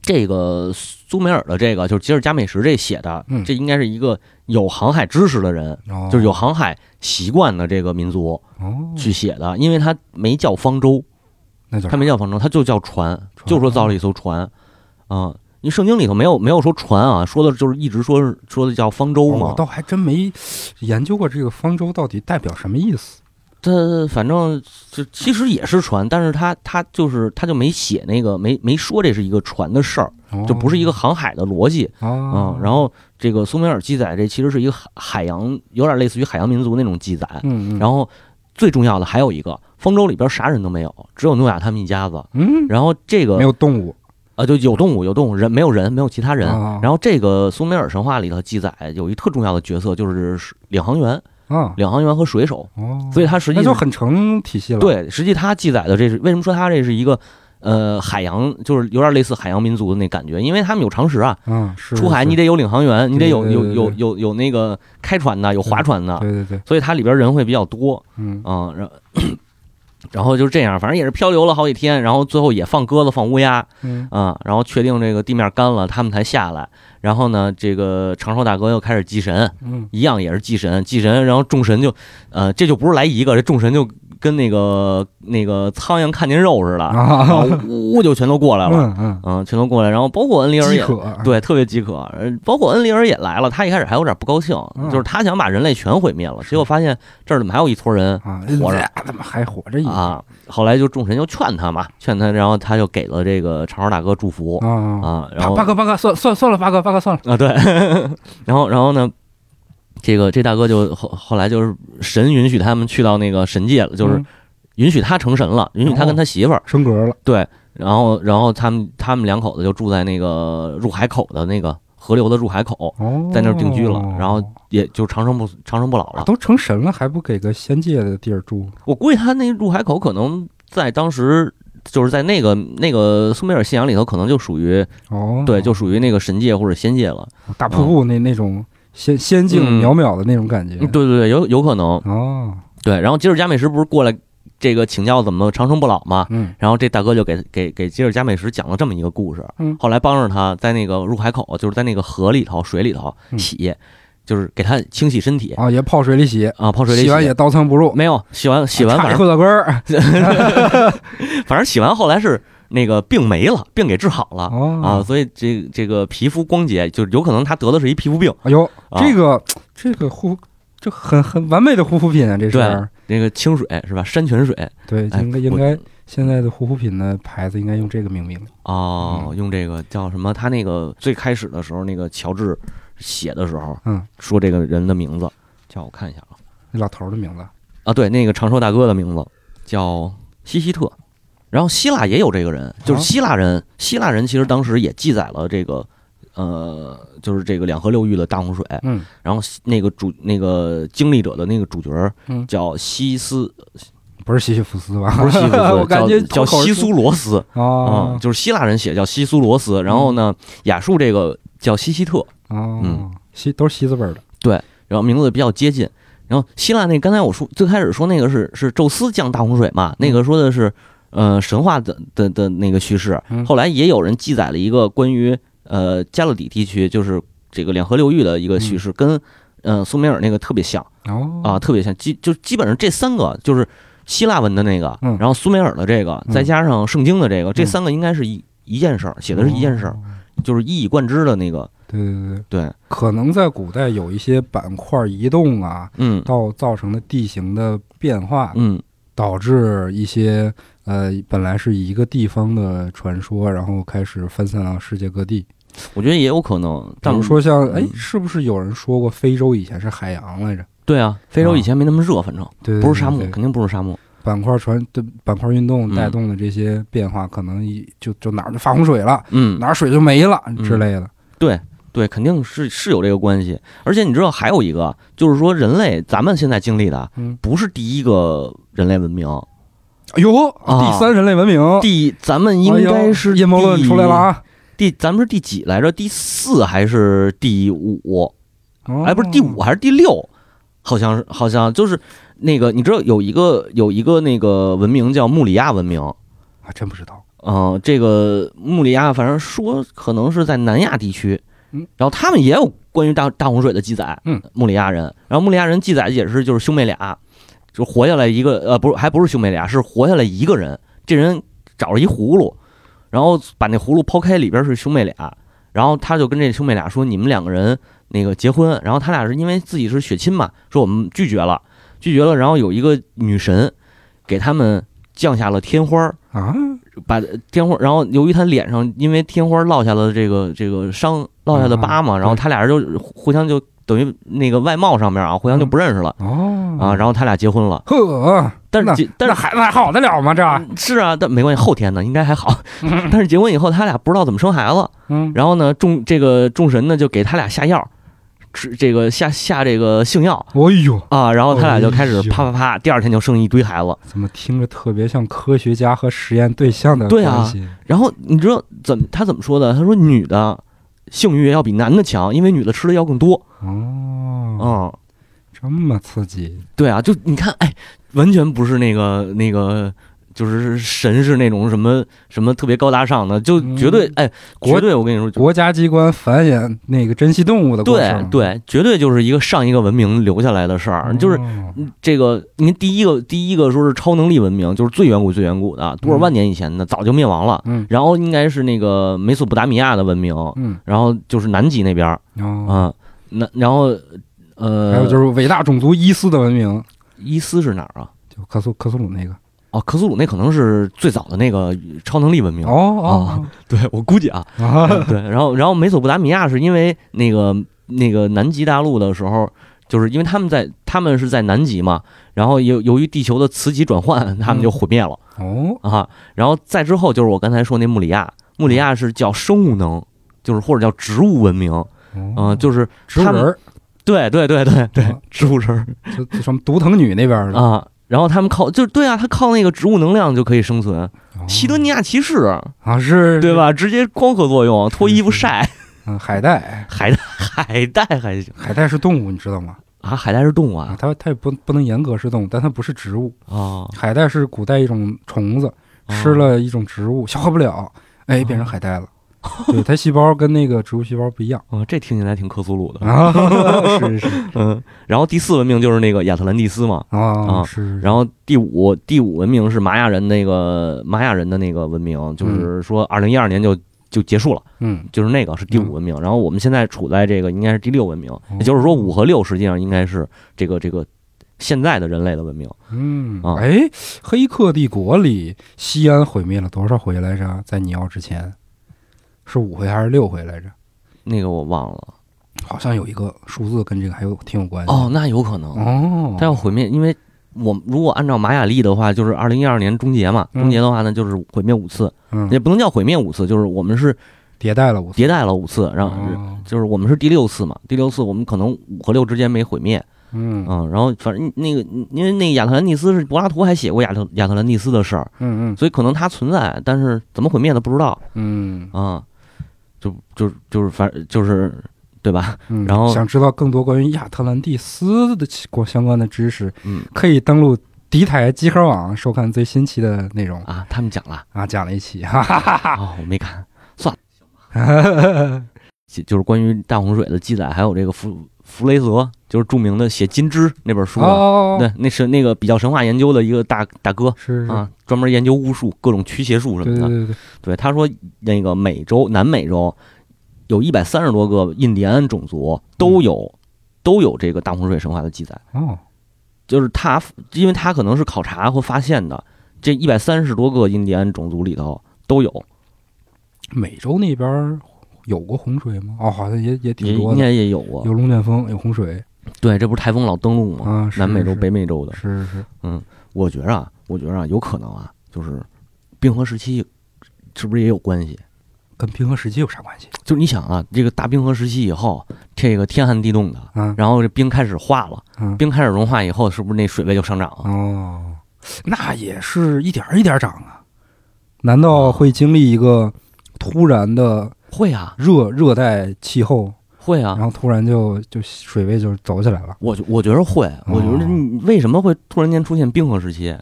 这个苏美尔的这个就是吉尔加美什这写的，嗯这应该是一个有航海知识的人，哦就是有航海习惯的这个民族哦，去写的，因为他没叫方舟，那叫他没叫方舟，他就叫船，船就说造了一艘船，啊，因为圣经里头没有没有说船啊，说的就是一直说是说的叫方舟嘛。哦我倒还真没研究过这个方舟到底代表什么意思。他反正就其实也是船，但是他他就是他就没写那个没没说这是一个船的事儿，哦就不是一个航海的逻辑啊、哦，然后这个苏美尔记载这其实是一个海海洋，有点类似于海洋民族那种记载。嗯嗯，然后最重要的还有一个，方舟里边啥人都没有，只有诺亚他们一家子。嗯然后这个没有动物啊，就有动物，有动物，人没有人，没有其他人。啊然后这个苏美尔神话里头记载有一特重要的角色，就是领航员、啊领航员和水手。哦，所以它实际那就很成体系了。，对，实际它记载的这是为什么说它这是一个呃海洋，就是有点类似海洋民族的那感觉，因为他们有常识啊。嗯，是出海你得有领航员，你得有有有有有那个开船的，有划船的，对对对，所以它里边人会比较多。嗯啊，然后然后就是这样，反正也是漂流了好几天，然后最后也放鸽子、放乌鸦嗯啊，然后确定这个地面干了，他们才下来。然后呢，这个长寿大哥又开始祭神，嗯。一样也是祭神，祭神，然后众神就，呃，这就不是来一个，这众神就跟那个那个苍蝇看见肉似的，然后啊，呜就全都过来了，嗯嗯，嗯，全都过来，然后包括恩里尔也。对，特别饥渴，呃包括恩里尔也来了。他一开始还有点不高兴，嗯。就是他想把人类全毁灭了，结果发现这儿怎么还有一撮人啊，活着。哎怎么还活着一啊？后来就众神就劝他嘛，劝他，然后他就给了这个长毛大哥祝福。啊啊，然后八哥八哥算算算了，八哥八哥算了，啊，对，[laughs] 然后然后呢，这个这大哥就后后来就是神允许他们去到那个神界了，就是嗯允许他成神了，允许他跟他媳妇儿升格了，对，然后然后他们他们两口子就住在那个入海口的那个河流的入海口，哦，在那儿定居了，然后也就长生不长生不老了。啊都成神了，还不给个仙界的地儿住？我估计他那入海口可能在当时。就是在那个那个苏美尔信仰里头，可能就属于哦，对，就属于那个神界或者仙界了。大瀑布那那种仙仙境嗯。渺渺的那种感觉。对对对，有有可能。哦，对，然后吉尔加美什不是过来这个请教怎么长生不老嘛。嗯。然后这大哥就给给给吉尔加美什讲了这么一个故事，嗯。后来帮着他在那个入海口，就是在那个河里头、水里头嗯。洗，就是给他清洗身体。啊，也泡水里洗，啊，泡水里洗。完也刀枪不入，没有洗完洗完，反正裤子根儿。[laughs] 反正洗完后来是那个病没了，病给治好了哦啊，所以这这个皮肤光洁，就有可能他得的是一皮肤病。哎呦，啊这个这个护，就很很完美的护肤品啊，这对是。那个清水是吧？山泉水对，应该应该现在的护肤品的牌子应该用这个命名。哦，嗯用这个叫什么？他那个最开始的时候，那个乔治写的时候，嗯，说这个人的名字，叫我看一下啊。那老头儿的名字。啊，对，那个长寿大哥的名字叫西西特，然后希腊也有这个人，就是啊希腊人，希腊人其实当时也记载了这个，呃，就是这个两河流域的大洪水，嗯。然后那个主那个经历者的那个主角叫西斯，不是西西弗斯吧？不是西弗斯，[laughs] 我感觉叫叫西苏罗斯啊、啊就是希腊人写叫西苏罗斯，然后呢，亚述这个叫西西特，哦嗯，西都是西字辈儿的。然后名字比较接近。然后希腊那刚才我说最开始说那个是是宙斯降大洪水嘛，那个说的是呃神话的的的那个叙事。嗯，后来也有人记载了一个关于呃加勒底地区，就是这个两河流域的一个叙事，跟呃苏美尔那个特别像哦。啊，特别像，基就基本上这三个就是希腊文的那个，嗯。然后苏美尔的这个，嗯。再加上圣经的这个，这三个应该是一一件事儿，写的是一件事儿，哦。就是一以贯之的那个，对对对，对，可能在古代有一些板块移动啊，嗯。到造成的地形的变化，嗯。导致一些呃本来是一个地方的传说，然后开始分散到世界各地。我觉得也有可能，比但如说像哎嗯，是不是有人说过非洲以前是海洋来着？对啊，非洲以前没那么热，反正不是沙漠，肯定不是沙漠。板块传的板块运动嗯带动的这些变化，可能一就就哪儿就发洪水了，嗯，哪儿水就没了之类的。对对，肯定是是有这个关系。而且你知道还有一个，就是说人类咱们现在经历的嗯，不是第一个人类文明，哎呦，啊第三人类文明，第咱们应该是阴谋论第出来了啊！第咱们是第几来着？第四还是第五？哦哎，不是第五还是第六？好像是好像就是那个，你知道有一个有一个那个文明叫穆里亚文明。还真不知道。嗯，这个穆里亚，反正说可能是在南亚地区，嗯，然后他们也有关于大大洪水的记载，嗯，穆里亚人，然后穆里亚人记载也是就是兄妹俩，就活下来一个，呃，不是，还不是兄妹俩，是活下来一个人，这人找了一葫芦，然后把那葫芦剖开，里边是兄妹俩，然后他就跟这兄妹俩说，你们两个人那个结婚，然后他俩是因为自己是血亲嘛，说我们拒绝了，拒绝了，然后有一个女神给他们降下了天花儿。啊，把天花，然后由于他脸上因为天花落下了这个这个伤落下的疤嘛，嗯然后他俩人就互相就等于那个外貌上面啊，互相就不认识了。哦。啊，然后他俩结婚了，呵，但是结但是孩子还好得了吗？这，是啊，但没关系，后天呢应该还好，[laughs] 但是结婚以后他俩不知道怎么生孩子，嗯，然后呢众这个众神呢就给他俩下药，吃这个下下这个性药。哎呦，啊，然后他俩就开始啪啪啪，第二天就生一堆孩子，怎么听着特别像科学家和实验对象的对啊关系？然后你知道怎么他怎么说的？他说女的性欲要比男的强，因为女的吃的药更多。哦，嗯，这么刺激，对啊，就你看，哎，完全不是那个那个，就是神是那种什么什么特别高大上的，就绝对、哎，国绝对我跟你说，国家机关繁衍那个珍稀动物的过对程，对，绝对就是一个上一个文明留下来的事儿，就是。哦这个，您第一个第一个说是超能力文明，就是最远古最远古的，多少万年以前的，早就灭亡了。嗯。然后应该是那个美索不达米亚的文明，嗯，然后就是南极那边儿，哦，啊，那然后呃，还有就是伟大种族伊斯的文明，伊斯是哪儿啊？就克苏克苏鲁那个，哦，克苏鲁那可能是最早的那个超能力文明。哦哦对我估计啊，啊，对，然后然后美索不达米亚是因为那个那个南极大陆的时候，就是因为他们在他们是在南极嘛，然后由由于地球的磁极转换，他们就毁灭了、哦，啊。然后再之后就是我刚才说那穆里亚，穆里亚是叫生物能，就是或者叫植物文明，嗯、哦，就是植物人儿，对对对对对啊，植物人儿。就就什么独藤女那边的，啊，然后他们靠就是对啊，他靠那个植物能量就可以生存。哦西德尼亚骑士，啊是，对？吧？直接光合作用，脱衣服晒，嗯，海带，[laughs] 海带 [laughs] 海带还行海带是动物，你知道吗？啊，海带是动物啊，啊它它也不不能严格是动物，但它不是植物。啊，海带是古代一种虫子，哦吃了一种植物消化不了，哎，变成海带了。[laughs] 对，它细胞跟那个植物细胞不一样哦，这听起来挺克苏鲁的。啊，[laughs] 是是 [laughs] 嗯，然后第四文明就是那个亚特兰蒂斯嘛，啊，啊是。然后第五第五文明是玛雅人那个玛雅人的那个文明，就是说二零一二年就就结束了，嗯，就是那个是第五文明。然后我们现在处在这个应该是第六文明，哦也就是说五和六实际上应该是这个这个现在的人类的文明。嗯，啊哎，黑客帝国里西安毁灭了多少回来着？在尼奥之前是五回还是六回来着？那个我忘了。好像有一个数字跟这个还有挺有关系。哦，那有可能。哦，它要毁灭，因为我如果按照玛雅历的话，就是二零一二年终结嘛，嗯。终结的话呢就是毁灭五次，嗯。也不能叫毁灭五次，就是我们是迭代了五次，迭代了五次，然后哦。就是我们是第六次嘛，第六次我们可能五和六之间没毁灭，嗯。嗯，然后反正那个因为那个亚特兰蒂斯是柏拉图还写过亚特亚特兰蒂斯的事儿，嗯嗯。所以可能它存在，但是怎么毁灭的不知道。嗯。啊，就就就是反就是对吧？嗯，然后想知道更多关于亚特兰蒂斯的相相关的知识，嗯可以登录敌台集合网收看最新期的内容啊，他们讲了啊，讲了一期，哈哈哈哈。哦，我没看，算了，[laughs] 就就是关于大洪水的记载，还有这个弗弗雷泽，就是著名的写《金枝》那本书的。哦，对，那是那个比较神话研究的一个大大哥。啊，专门研究巫术、各种驱邪术什么的。对对对对，对，他说那个美洲南美洲有一百三十多个印第安种族都有、都有这个大洪水神话的记载，哦，就是他因为他可能是考察和发现的，这一百三十多个印第安种族里头都有，美洲那边儿有过洪水吗？哦，好像也也也挺多的，应该也有过。有龙卷风，有洪水对，这不是台风老登陆吗？啊，是南美洲、北美洲的，是是，嗯我觉着啊，我觉着啊，有可能啊，就是冰河时期是不是也有关系？跟冰河时期有啥关系？就是你想啊，这个大冰河时期以后，这个天寒地冻的，嗯然后这冰开始化了，嗯，冰开始融化以后，是不是那水位就上涨了？哦，那也是一点儿一点儿涨啊。难道会经历一个突然的会啊，热热带气候，会啊。然，后突然就就水位就走起来了？我觉我觉得会，我觉得你为什么会突然间出现冰河时期？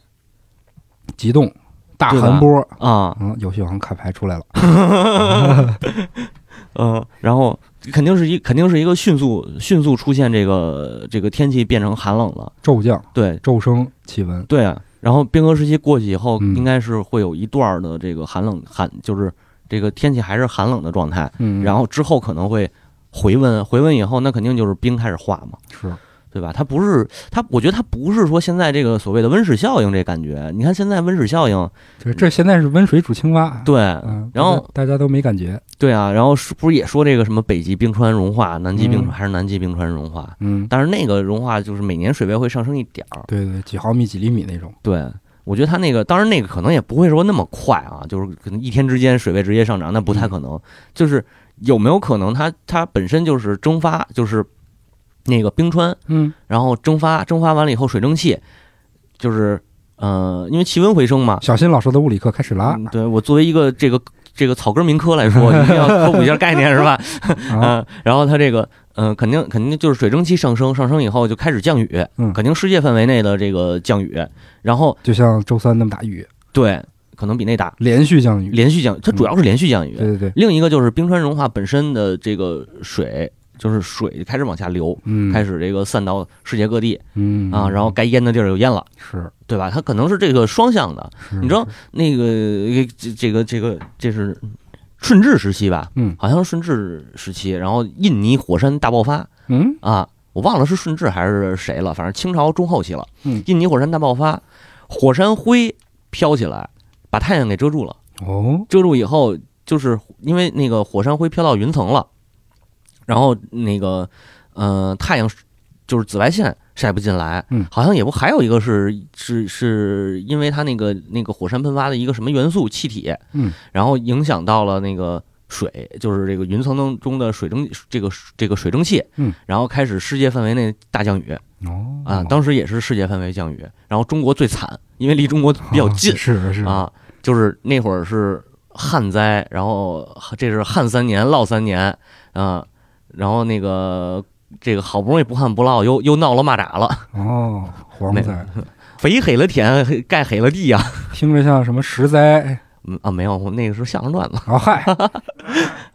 极冻、大寒波，啊？嗯，游戏王卡牌出来了，[laughs] [laughs] 嗯，然后肯定是一肯定是一个迅速迅速出现这个这个天气变成寒冷了，骤降、对。骤升气温。对啊。然后冰河时期过去以后，嗯。应该是会有一段的这个寒冷寒，就是这个天气还是寒冷的状态，嗯，然后之后可能会回温，回温以后那肯定就是冰开始化嘛。是对吧？它不是它，我觉得它不是说现在这个所谓的温室效应这感觉。你看现在温室效应，这这现在是温水煮青蛙，对，嗯，然后大家都没感觉，对啊，然后是不是也说这个什么北极冰川融化，南极冰川、嗯还是南极冰川融化？嗯，但是那个融化就是每年水位会上升一点儿。对对，几毫米、几厘米那种，对，我觉得它那个当然那个可能也不会说那么快啊，就是可能一天之间水位直接上涨，那不太可能。就是有没有可能它它本身就是蒸发，就是那个冰川，嗯。然后蒸发，蒸发完了以后水蒸气，就是呃，因为气温回升嘛。小新老师的物理课开始了。嗯对我作为一个这个这个草根民科来说，[laughs] 一定要科普一下概念是吧？啊，嗯，然后它这个，嗯、肯定肯定就是水蒸气上升，上升以后就开始降雨，嗯。肯定世界范围内的这个降雨，然后就像周三那么大雨，对，可能比那大，连续降雨，连续降，它主要是连续降雨。对对对，另一个就是冰川融化本身的这个水，就是水开始往下流，嗯，开始这个散到世界各地嗯。啊，然后该淹的地儿就淹了，是。对吧？它可能是这个双向的。你知道那个这这个这个这是顺治时期吧？嗯。好像是顺治时期，然后印尼火山大爆发。嗯。啊，我忘了是顺治还是谁了，反正清朝中后期了。嗯。印尼火山大爆发，火山灰飘起来，把太阳给遮住了。哦，遮住以后，就是因为那个火山灰飘到云层了，然后那个呃太阳就是紫外线晒不进来，嗯。好像也不还有一个是是是因为它那个那个火山喷发的一个什么元素气体，嗯，然后影响到了那个水，就是这个云层当中的水蒸这个这个水蒸气，嗯，然后开始世界范围内大降雨哦。啊，当时也是世界范围降雨，然后中国最惨，因为离中国比较近哦，是是，啊，就是那会儿是旱灾，然后这是旱三年涝三年啊，然后那个这个好不容易不旱不涝，又又闹了蚂蚱了，哦，蝗没灾，肥黑了天，盖黑了地呀、听着像什么石灾嗯啊，没有，我那个是相声段子。啊？嗨，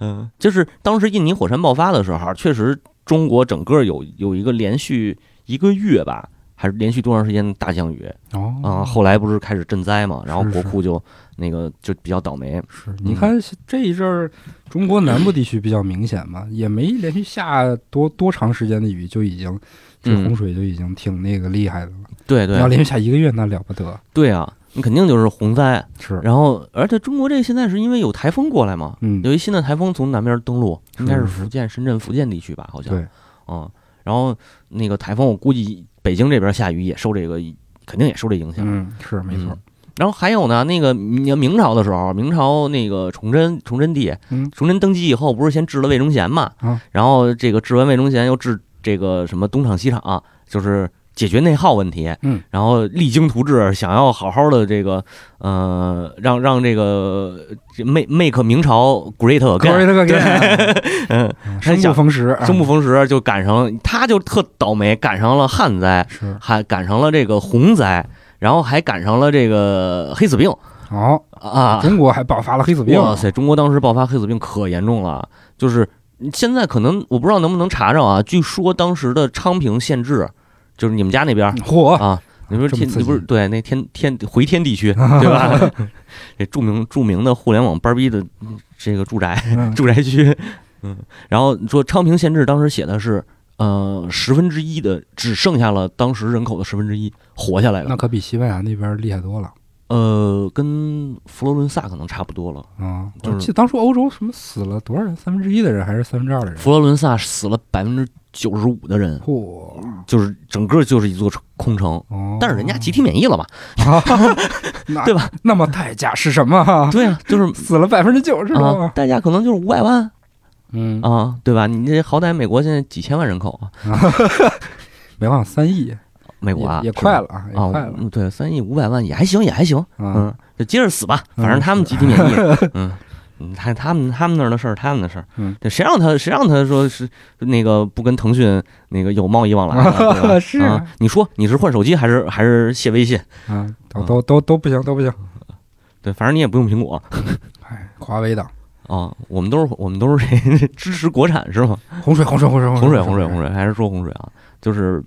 嗯，就是当时印尼火山爆发的时候，确实中国整个有有一个连续一个月吧，还是连续多长时间的大降雨。哦。啊、后来不是开始赈灾嘛，然后国库就那个就比较倒霉。是，你看这一阵儿，中国南部地区比较明显嘛，也没连续下多多长时间的雨，就已经这嗯洪水就已经挺那个厉害的了。对对你要连续下一个月，那了不得。对啊，你肯定就是洪灾。是，然后，而且中国这现在是因为有台风过来嘛，嗯，有一新的台风从南边登陆，应该是是福建、深圳、福建地区吧，好像。对，嗯，然后那个台风，我估计北京这边下雨也受这个，肯定也受这影响。嗯，是没错嗯。然后还有呢，那个明明朝的时候，明朝那个崇祯崇祯帝，嗯崇祯登基以后，不是先治了魏忠贤嘛？啊然后这个治完魏忠贤，又治这个什么东厂西厂，就是解决内耗问题。嗯，然后励精图治，想要好好的这个呃，让让这个这 make make 明朝 great 各 again。位这个给，嗯，[laughs] 生不逢时，啊生不逢时，就赶上他就特倒霉，赶上了旱灾，是还赶上了这个洪灾，然后还赶上了这个黑死病哦。啊！中国还爆发了黑死病，哇塞，中国当时爆发黑死病可严重了，就是现在可能我不知道能不能查着啊。据说当时的昌平县治，就是你们家那边嚯，啊，你说天，你不是对那天天回天地区 [laughs] 对吧？这著名著名的互联网班儿逼的嗯这个住宅嗯住宅区，嗯，然后说昌平县志当时写的是，呃，十分之一的只剩下了当时人口的十分之一活下来了，那可比西班牙那边厉害多了呃，跟佛罗伦萨可能差不多了。啊！就是我记得当初欧洲什么死了多少人？三分之一的人还是三分之二的人？佛罗伦萨死了百分之九十五的人，嚯！就是整个就是一座空城，哦，但是人家集体免疫了嘛，[laughs] 啊，对吧？那么代价是什么？对啊，就是死了百分之九十代价可能就是五百万嗯，啊，对吧？你这好歹美国现在几千万人口啊，[laughs] 没忘三亿，美国啊也快了啊，快了，嗯对，三亿五百万也还行，也还行，啊。嗯，就接着死吧，嗯反正他们集体免疫，[laughs] 嗯。嗯，他他们他们那儿的事儿，他们的事儿，嗯，对，谁让他谁让他说是那个不跟腾讯那个有贸易往来呢，[laughs] 对吧？是啊，你说你是换手机还是还是卸微信？啊，都都都都不行，都不行。对，反正你也不用苹果。哎，华为的啊，我们都是我们都是这 [laughs] 支持国产是吗？洪水，洪水，洪水，洪水，洪水，洪水，还是说洪水啊？就是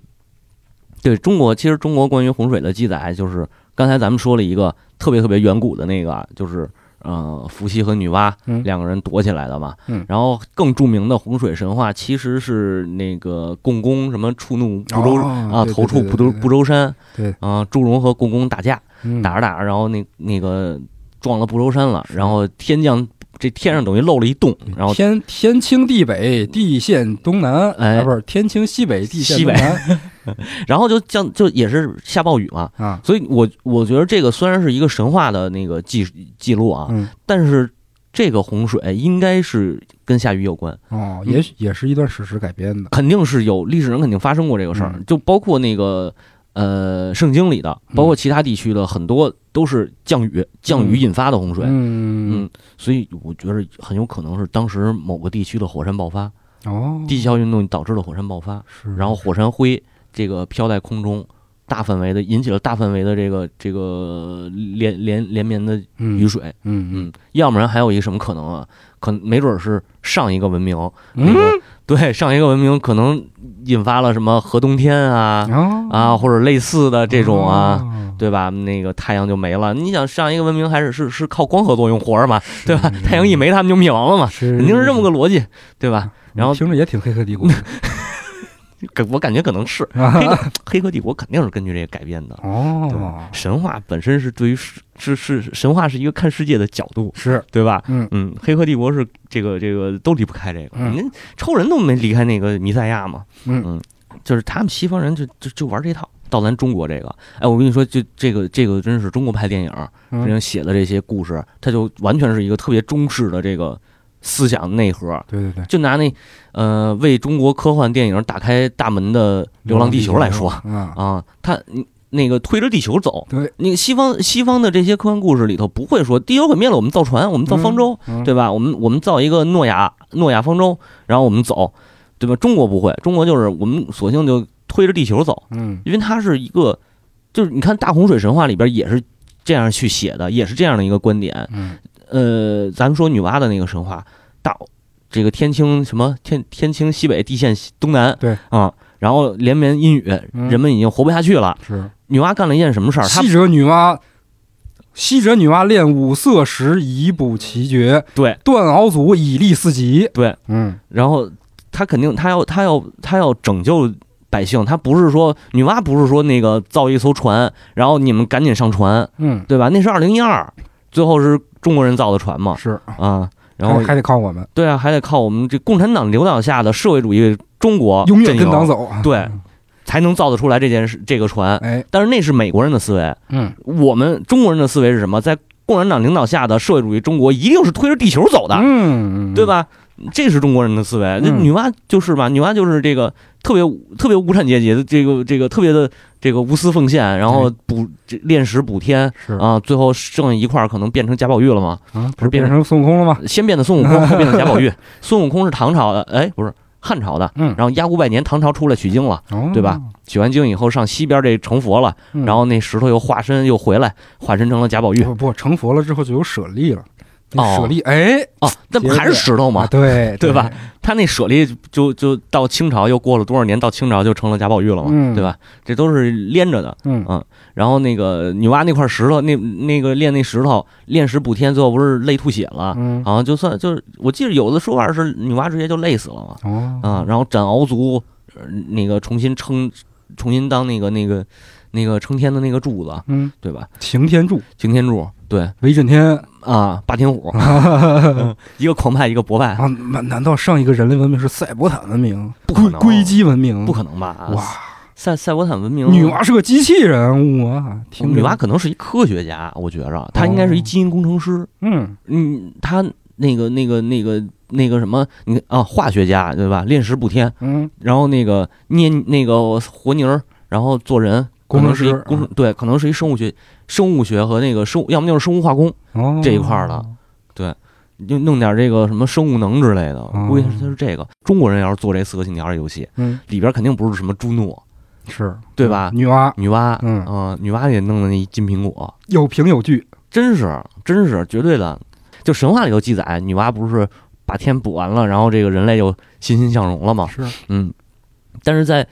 对中国，其实中国关于洪水的记载，就是刚才咱们说了一个特别特别远古的那个，就是呃，伏羲和女娲嗯两个人躲起来的嘛。嗯然后更著名的洪水神话，其实是那个共工什么触怒不周、哦啊，对投触不周不周山。对啊，朱荣和共工打架，嗯打着打着，然后那那个撞了不周山了，然后天降这天上等于漏了一洞，然后天天清地北，地陷东南，哎啊，不是天清西北，地陷西北东南 [laughs] 然后就降就也是下暴雨嘛，啊，所以我我觉得这个虽然是一个神话的那个记记录啊，嗯，但是这个洪水应该是跟下雨有关，哦，也许也是一段史实改编的，肯定是有历史人肯定发生过这个事儿，嗯。就包括那个呃圣经里的，包括其他地区的很多都是降雨降雨引发的洪水，嗯，所以我觉得很有可能是当时某个地区的火山爆发，哦，地壳运动导致了火山爆发，是，然后火山灰这个飘在空中。大范围的引起了大范围的这个这个连连连绵的嗯雨水，嗯嗯嗯，要不然还有一个什么可能啊？可能没准儿是上一个文明，那嗯个 [laughs] 对上一个文明可能引发了什么核冬天啊啊啊，或者类似的这种啊，哦对吧？那个太阳就没了。你想上一个文明还是是是靠光合作用活着嘛，对吧？太阳一没，他们就灭亡了嘛，肯定是这么个逻辑，对吧？然后听着也挺黑客帝国可我感觉可能是啊黑客黑客帝国肯定是根据这个改编的。哦，神话本身是对于世是是神话是一个看世界的角度，是，对吧？嗯嗯，黑客帝国是这个这个都离不开这个，嗯超人都没离开那个弥赛亚嘛，嗯就是他们西方人就就就玩这套。到咱中国这个，哎，我跟你说，就这个这个真是中国拍电影，嗯人家写的这些故事，它就完全是一个特别中式的这个思想内核。对对对，就拿那呃为中国科幻电影打开大门的《流浪地球》来说啊，啊，它那个推着地球走，对，那个西方西方的这些科幻故事里头不会说地球毁灭了，我们造船，我们造方舟，嗯对吧？我们我们造一个诺亚诺亚方舟，然后我们走，对吧？中国不会，中国就是我们索性就推着地球走，嗯因为它是一个，就是你看大洪水神话里边也是这样去写的，也是这样的一个观点。嗯呃，咱们说女娲的那个神话，大这个天清什么天天清西北，地陷东南，对啊，然后连绵阴雨，嗯人们已经活不下去了。是。女娲干了一件什么事儿？她西者女娲，西者女娲炼五色石以补其绝，对断鳌足以立四极。对，嗯然后她肯定她要她要她要拯救百姓，她不是说女娲不是说那个造一艘船，然后你们赶紧上船，嗯，对吧？那是二零一二，最后是中国人造的船嘛，是。啊，然后还还得靠我们，对啊，还得靠我们这共产党领导下的社会主义中国永远跟党走。对才能造得出来这件事这个船。哎，但是那是美国人的思维，嗯，我们中国人的思维是什么？在共产党领导下的社会主义中国，一定是推着地球走的，嗯，对？吧？这是中国人的思维。那嗯女娲就是吧？女娲就是这个特别特别无产阶级的这个这个特别的这个无私奉献，然后补这炼石补天是啊，最后剩下一块儿可能变成贾宝玉了吗？啊，不是变成孙悟空了吗？先变的孙悟空，后变的贾宝玉。[laughs] 孙悟空是唐朝的，哎，不是汉朝的。嗯，然后压五百年，唐朝出来取经了，哦对吧？取完经以后上西边这成佛了，嗯然后那石头又化身又回来，化身成了贾宝玉。不不成佛了之后就有舍利了，舍利哎，哦，那不还是石头啊吗？对对吧？他那舍利就就到清朝又过了多少年，到清朝就成了贾宝玉了嘛，嗯对吧？这都是连着的。嗯嗯然后那个女娲那块石头，那那个炼那石头炼石补天，最后不是累吐血了？嗯好像就算就是，我记得有的说法是女娲直接就累死了嘛。哦啊，然后斩鳌族，呃那个重新称，重新当那个那个那个撑天的那个柱子，嗯，对吧？擎天柱、擎天柱，对威震天啊，霸天虎，[laughs] 嗯一个狂派，一个博派，啊，难难道上一个人类文明是赛博坦文明？不可能硅基文明？不可能吧？哇，赛赛博坦文明，女娲是个机器人物啊！听女娲可能是一科学家，我觉着她应该是一基因工程师。嗯嗯，她那个那个那个那个什么，你啊，化学家对吧？炼石补天，嗯，然后那个捏那个活泥儿，然后做人。工程师工程对，可能是一生物学、生物学和那个生物，要么就是生物化工哦这一块儿的，就弄点这个什么生物能之类的。哦估计它是这个。中国人要是做这《四个信条》的游戏，嗯，里边肯定不是什么朱诺、是对吧女娲女娲，嗯啊女娲也弄的那一金苹果，有凭有据，真是真是绝对的。就神话里头记载，女娲不是把天补完了，然后这个人类就欣欣向荣了吗？是嗯，但是在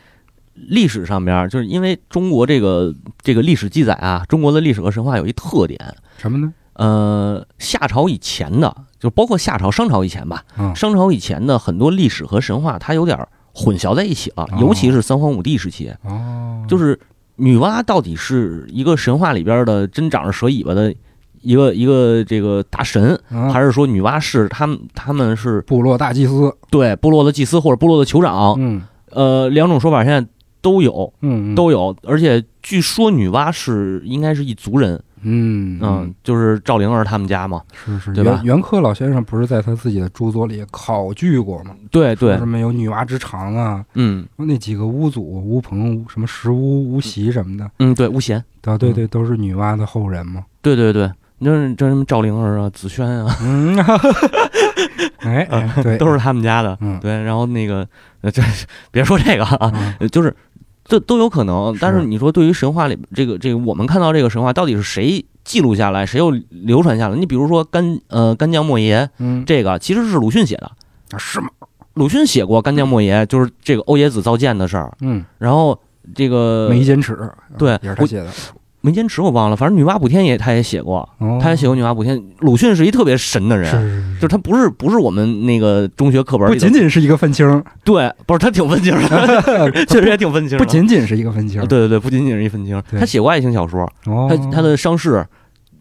历史上边儿，就是因为中国这个这个历史记载啊，中国的历史和神话有一特点，什么呢？呃，夏朝以前的，就包括夏朝、商朝以前吧，嗯。商朝以前的很多历史和神话，它有点儿混淆在一起了，哦。尤其是三皇五帝时期，哦，就是女娲到底是一个神话里边的真长着蛇尾巴的一个一个这个大神，啊还是说女娲是他们他们是部落大祭司，对部落的祭司或者部落的酋长？嗯。呃，两种说法现在都有。嗯，都有，而且据说女娲是应该是一族人，嗯嗯，就是赵灵儿他们家嘛，是是，对吧？袁袁科老先生不是在他自己的著作里考据过吗？对对。说什，么有女娲之长啊，嗯。那几个巫祖巫鹏、什么石巫、巫习什么的，嗯，对，巫贤，对对对，都是女娲的后人嘛。对对对，你就是这什么赵灵儿啊、紫萱啊，嗯，[laughs] 哎，哎 [laughs] 对，都是他们家的，嗯。对，然后那个，呃，这别说这个啊，就是这都有可能，但是你说对于神话里这个这个我们看到这个神话到底是谁记录下来，谁又流传下来？你比如说干呃干将莫邪嗯，这个其实是鲁迅写的，啊是吗？鲁迅写过干将莫邪，就是这个欧冶子造剑的事儿，嗯，然后这个没坚尺，对我也是他写的。没坚持我忘了，反正女娲补天也他也写过，哦，他也写过女娲补天。鲁迅是一特别神的人，是就是他不是不是我们那个中学课本不仅仅是一个愤青，[laughs] 对，不是他挺愤青的，[laughs] 确实也挺愤青的。不仅仅是一个愤青啊，对对对，不仅仅是一愤青，他写过爱情小说，哦，他他的伤势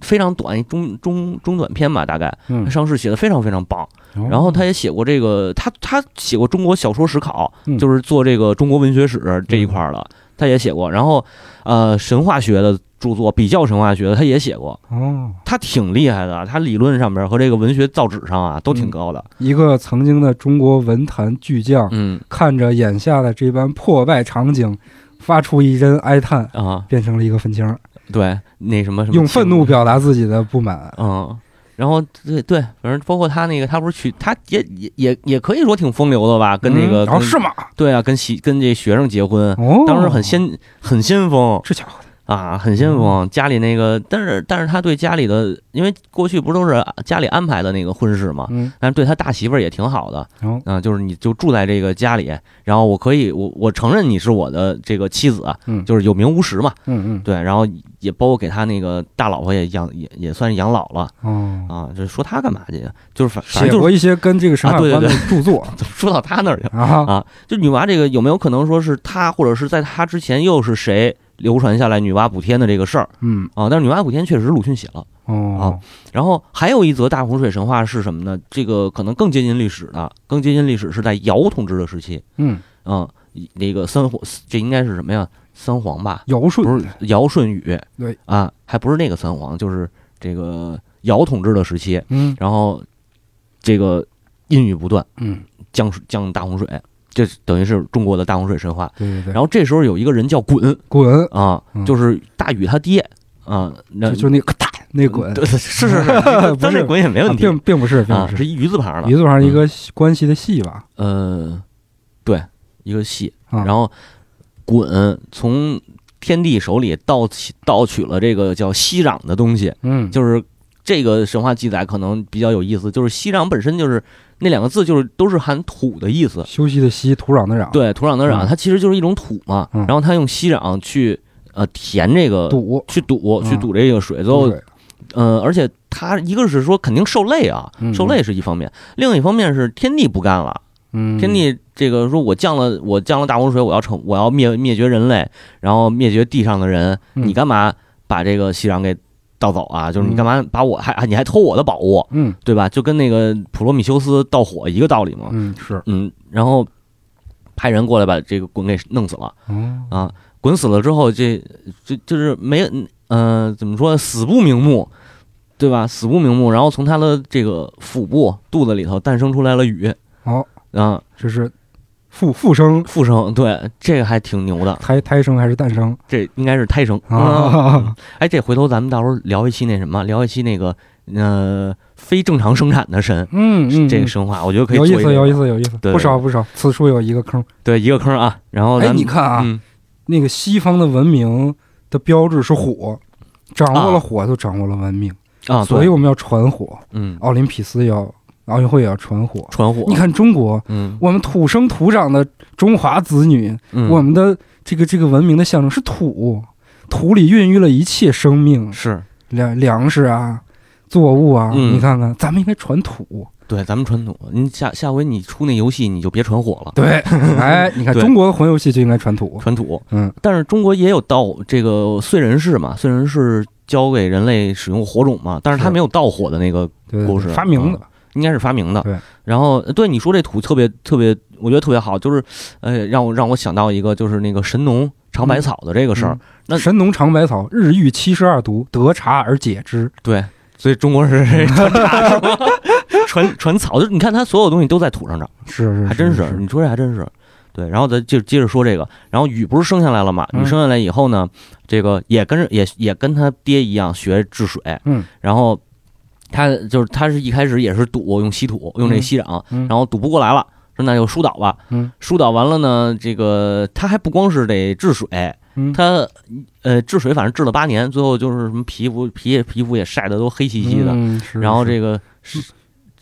非常短，中中中短篇吧，大概嗯。他，伤势写的非常非常棒。哦。然后他也写过这个，他他写过中国小说史考，嗯。就是做这个中国文学史这一块儿的，他也写过。然后呃，神话学的著作，比较神话学的，他也写过。哦，他挺厉害的，他理论上边和这个文学造纸上啊都挺高的。一个曾经的中国文坛巨匠，嗯看着眼下的这般破败场景，发出一阵哀叹，啊，变成了一个愤青，对，那什么什么用愤怒表达自己的不满。嗯。然后对对，反正包括他那个，他不是娶，他也也也也可以说挺风流的吧？跟那个，嗯哦是吗？对啊，跟媳跟这学生结婚，哦，当时很先很先锋这家伙啊，很幸福。家里那个，但是但是他对家里的，因为过去不都是家里安排的那个婚事嘛，嗯，但是对他大媳妇儿也挺好的嗯啊，就是你就住在这个家里，然后我可以我我承认你是我的这个妻子，嗯就是有名无实嘛，嗯嗯对，然后也包括给他那个大老婆也养也也算是养老了哦，啊，就说他干嘛去？就是反反写正就是过一些跟这个神啊对对话有关的著作 [laughs] 说到他那儿去。啊啊，就女娲这个有没有可能说是他，或者是在他之前又是谁流传下来女娲补天的这个事儿嗯啊？但是女娲补天确实是鲁迅写了。哦然后还有一则大洪水神话是什么呢？这个可能更接近历史的，更接近历史是在尧统治的时期。嗯，嗯，那个三皇，这应该是什么呀？三皇吧？尧舜不是尧舜禹。对啊，还不是那个三皇，就是这个尧统治的时期。嗯然后这个阴雨不断，嗯，降降大洪水，这等于是中国的大洪水神话。对对对，然后这时候有一个人叫鲧滚。啊嗯，就是大禹他爹。啊，那就就那个大那个滚。对，是是 [laughs] 是，但是。咱这滚也没问啊题并并不是并啊，不是。是一鱼字旁的。鱼，字旁一个关系的系吧？呃，对，一个系。啊。然后鲧从天帝手里盗取盗取了这个叫息壤的东西，嗯，就是这个神话记载可能比较有意思，就是息壤本身就是那两个字就是都是含土的意思，休息的息，土壤的壤，对，土壤的壤，嗯。它其实就是一种土嘛。嗯。然后它用息壤去呃填这个，堵去堵，嗯去堵这个水，最后对呃，而且它一个是说肯定受累啊，嗯受累是一方面，另一方面是天地不干了，嗯，天地这个说我降了我降了大洪水，我要成我要灭灭绝人类，然后灭绝地上的人，嗯。你干嘛把这个息壤给盗走啊？就是你干嘛把我还你还偷我的宝物，嗯对吧？就跟那个普罗米修斯盗火一个道理嘛。嗯是嗯，然后派人过来把这个鲧给弄死了嗯啊！鲧死了之后，这这就是没嗯、呃怎么说死不瞑目，对吧？死不瞑目，然后从他的这个腹部肚子里头诞生出来了禹好，啊，这是复复生复生，对，这个还挺牛的，胎胎生还是诞生这应该是胎生啊。啊？哎，这回头咱们到时候聊一期那什么，聊一期那个呃非正常生产的神。嗯嗯，这个神话，我觉得可以有意思，有意思，有意思，对不少不少。此处有一个坑。对一个坑啊。然后哎，你看啊，嗯，那个西方的文明的标志是火，掌握啊了火就掌握了文明，啊，所以我们要传火。嗯，奥林匹斯也要，奥运会也要传火。传火。你，看中国，嗯我们土生土长的中华子女，嗯，我们的这个这个文明的象征是土，土里孕育了一切生命，是粮粮食啊，作物啊。嗯你看看，咱们应该传土。对咱们传统。你下下回你出那游戏，你就别传火了，对，[laughs] 哎，[laughs] 你看中国的魂游戏就应该传土。传土。嗯，但是中国也有盗这个燧人氏嘛，燧人氏教给人类使用火种嘛，但是他没有盗火的那个，故事发明的。应该是发明的。对，然后对你说这土特别特别，我觉得特别好，就是呃，让我让我想到一个，就是那个神农尝百草的这个事儿。那神农尝百草，日遇七十二毒，得茶而解之。对，所以中国是 [laughs] 传茶是吗？传传草，就是你看它所有东西都在土上长，是是，还真是，你说这还真是。对，然后咱就接着说这个，然后禹不是生下来了嘛？嗯禹生下来以后呢，这个也跟着也也跟他爹一样学治水，嗯，然后他就是他是一开始也是堵用稀土，用这吸壤，嗯然后堵不过来了，说那就疏导吧。嗯疏导完了呢，这个他还不光是得治水，嗯，他呃治水反正治了八年，最后就是什么皮肤皮皮肤也晒得都黑漆漆的，嗯是然后这个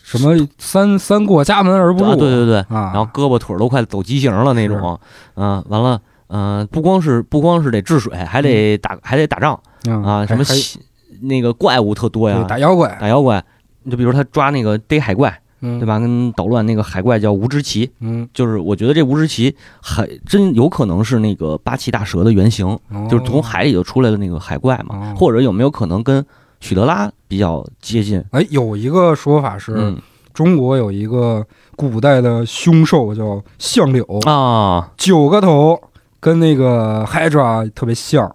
什么三三过家门而不入啊，对对对，啊，然后胳膊腿儿都快走畸形了那种，嗯、完了，嗯、不光是不光是得治水，还得打、还得打仗嗯啊，什么那个怪物特多呀，打妖怪，打妖怪，就比如他抓那个逮海怪，嗯对？吧？跟捣乱那个海怪叫无知奇，嗯，就是我觉得这无知奇还真有可能是那个八岐大蛇的原型，哦就是从海里头出来的那个海怪嘛，哦或者有没有可能跟许德拉比较接近？哎，有一个说法是，嗯中国有一个古代的凶兽叫相柳，啊，九个头，跟那个 Hydra 特别像。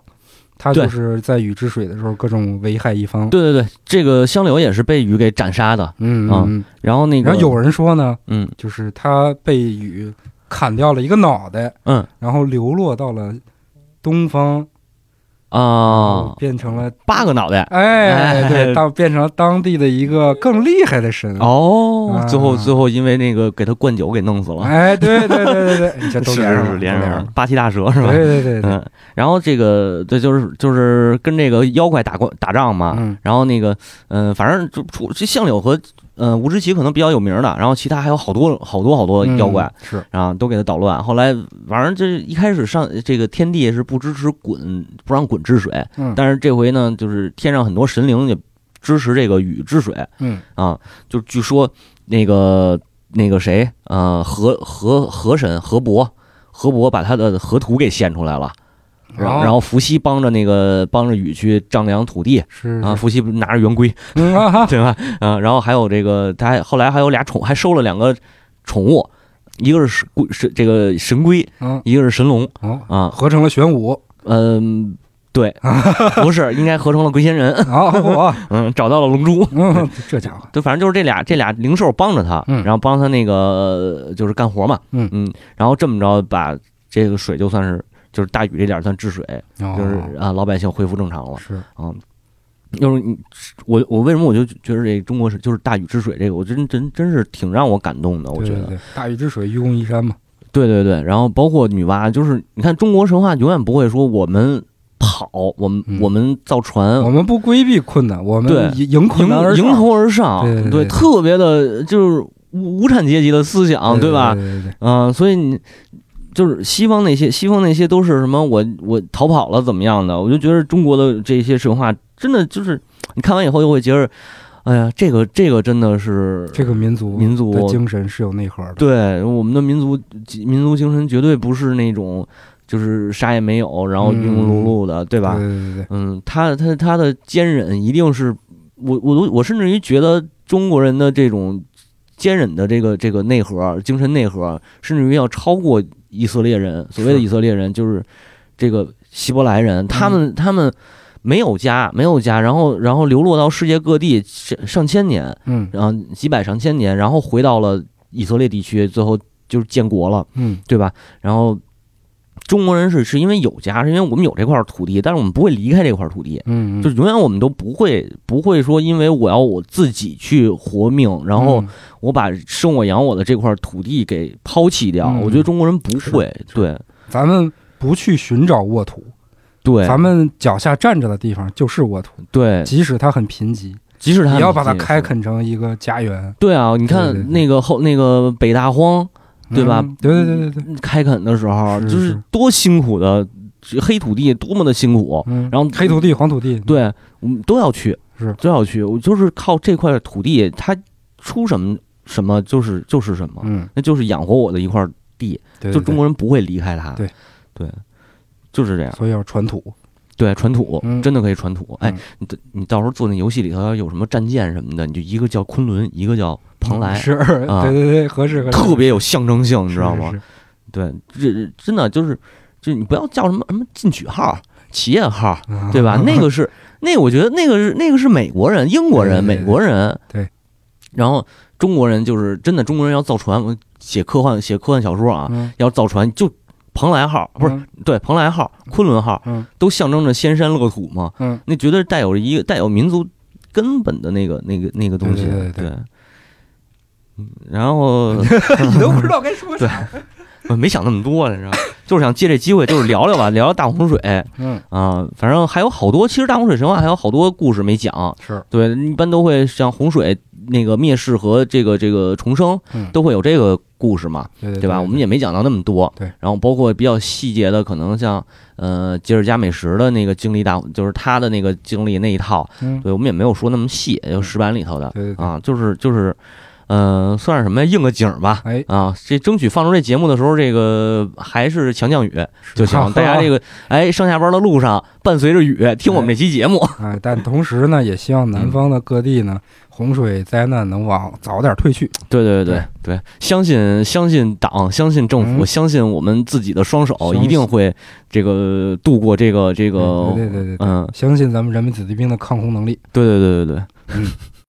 它对。就是在禹治水的时候各种危害一方。对对对，这个香柳也是被禹给斩杀的，啊嗯嗯，然后那个然后有人说呢，嗯。就是他被禹砍掉了一个脑袋，嗯。然后流落到了东方，啊，变成了八个脑袋。哎，哎。对，当变成了当地的一个更厉害的神。哦，啊。最后最后因为那个给他灌酒给弄死了，哎，对对对对对，你这都是连上了，连上了八岐大蛇是吧？对对对对，嗯，然后这个这就是就是跟这个妖怪打过打仗嘛，嗯。然后那个嗯、呃反正就出这相柳和呃吴知奇可能比较有名的，然后其他还有好多好多好多妖怪，嗯是，然后都给他捣乱。后来反正这一开始上这个天帝是不支持滚不让滚治水，嗯但是这回呢，就是天上很多神灵也支持这个禹治水嗯啊，就据说那个那个谁呃河河河神河伯。河伯把他的河图给献出来了，然后哦然后伏羲帮着那个帮着禹去丈量土地是啊，，伏羲拿着圆规嗯啊，[laughs] 对吧？啊，然后还有这个他还后来还有俩宠，还收了两个宠物，一个是神龟是这个神龟，嗯一个是神龙哦，啊，合成了玄武，嗯，对，[laughs] 不是应该合成了龟仙人，好，我，嗯，找到了龙珠，嗯，这家伙，[laughs] 就反正就是这俩这俩灵兽帮着他，嗯然后帮他那个呃就是干活嘛，嗯嗯，然后这么着把这个水就算是就是大禹这点儿算治水，就是哦啊老百姓恢复正常了。是，啊，就是你我我为什么我就觉得这中国是就是大禹治水这个，我真真真是挺让我感动的，我觉得。大禹治水，愚公移山嘛，对对对，然后包括女娲，就是你看中国神话永远不会说我们跑，我们、嗯。我们造船，我们不规避困难，我们对迎迎困难迎迎头而上，对对对特别的就是无无产阶级的思想，对吧？嗯、所以你就是西方那些西方那些都是什么我我逃跑了怎么样的？我就觉得中国的这些神话真的就是你看完以后就会觉得，哎呀，这个这个真的是这个民族民族的精神是有内核的，对我们的民族民族精神绝对不是那种就是啥也没有，然后庸庸碌碌的，对吧？对对对对，嗯，他他他的坚忍一定是我我都我甚至于觉得中国人的这种坚忍的这个这个内核精神内核，甚至于要超过以色列人。所谓的以色列人就是这个希伯来人，他们他们没有家没有家，然后然后流落到世界各地上上千年，嗯然后几百上千年，然后回到了以色列地区，最后就是建国了。嗯对吧？然后中国人是是因为有家，是因为我们有这块土地，但是我们不会离开这块土地，嗯，就是永远我们都不会不会说，因为我要我自己去活命，然后嗯。我把生我养我的这块土地给抛弃掉。嗯我觉得中国人不会，对。咱们不去寻找沃土，对。咱们脚下站着的地方就是沃土，对，即使它很贫瘠，即使他你要把它开垦成一个家园，对啊，你看那个后那个北大荒对吧嗯对对对对对，开垦的时候，是就是是多辛苦的黑土地，多么的辛苦。嗯，然后黑土地、黄土地，对，我们都要去，是都要去。我就是靠这块土地，它出什么什么就是就是什么，嗯，那就是养活我的一块地。对，就对中国人不会离开它。对对，就是这样。所以要传土，对，传土嗯真的可以传土。哎嗯，你到你到时候做那游戏里头要有什么战舰什么的，你就一个叫昆仑，一个叫蓬莱，是，啊对对对，合适合适，特别有象征性，你知道吗？是？是对，这这真的就是，就你不要叫什么什么进取号、企业号，对吧？[laughs] 那个是那个，我觉得那个是那个是美国人、英国人、对对对美国人。对。然后中国人就是真的，中国人要造船，写科幻写科幻小说啊，嗯要造船就蓬莱号不是嗯对蓬莱号、昆仑号嗯都象征着仙山乐土嘛，嗯，那绝对带有一个带有民族根本的那个那个那个东西。对对对对嗯然后 [laughs] 你都不知道该说啥，我没想那么多，你知道吗，就是想借这机会，就是聊聊吧，聊聊大洪水嗯，啊。反正还有好多，其实大洪水神话还有好多故事没讲。是，对，一般都会像洪水那个灭世和这个这个重生嗯，都会有这个故事嘛，对吧？我们也没讲到那么多。对，然后包括比较细节的，可能像呃吉尔加美什的那个经历大，就是他的那个经历那一套，嗯，对我们也没有说那么细，就石板里头的啊，就是就是，呃，算是什么呀？应个景儿吧。哎，啊，这争取放出这节目的时候，这个还是强降雨就行。[laughs] 大家这个哎，上下班的路上伴随着雨听我们这期节目。[laughs] 哎，但同时呢，也希望南方的各地呢，洪水灾难能往早点退去。对对对对，相信相信党，相信政府，嗯相信我们自己的双手，一定会这个度过这个这个。对对对对对，嗯，相信咱们人民子弟兵的抗洪能力。对对对对对。嗯 [laughs]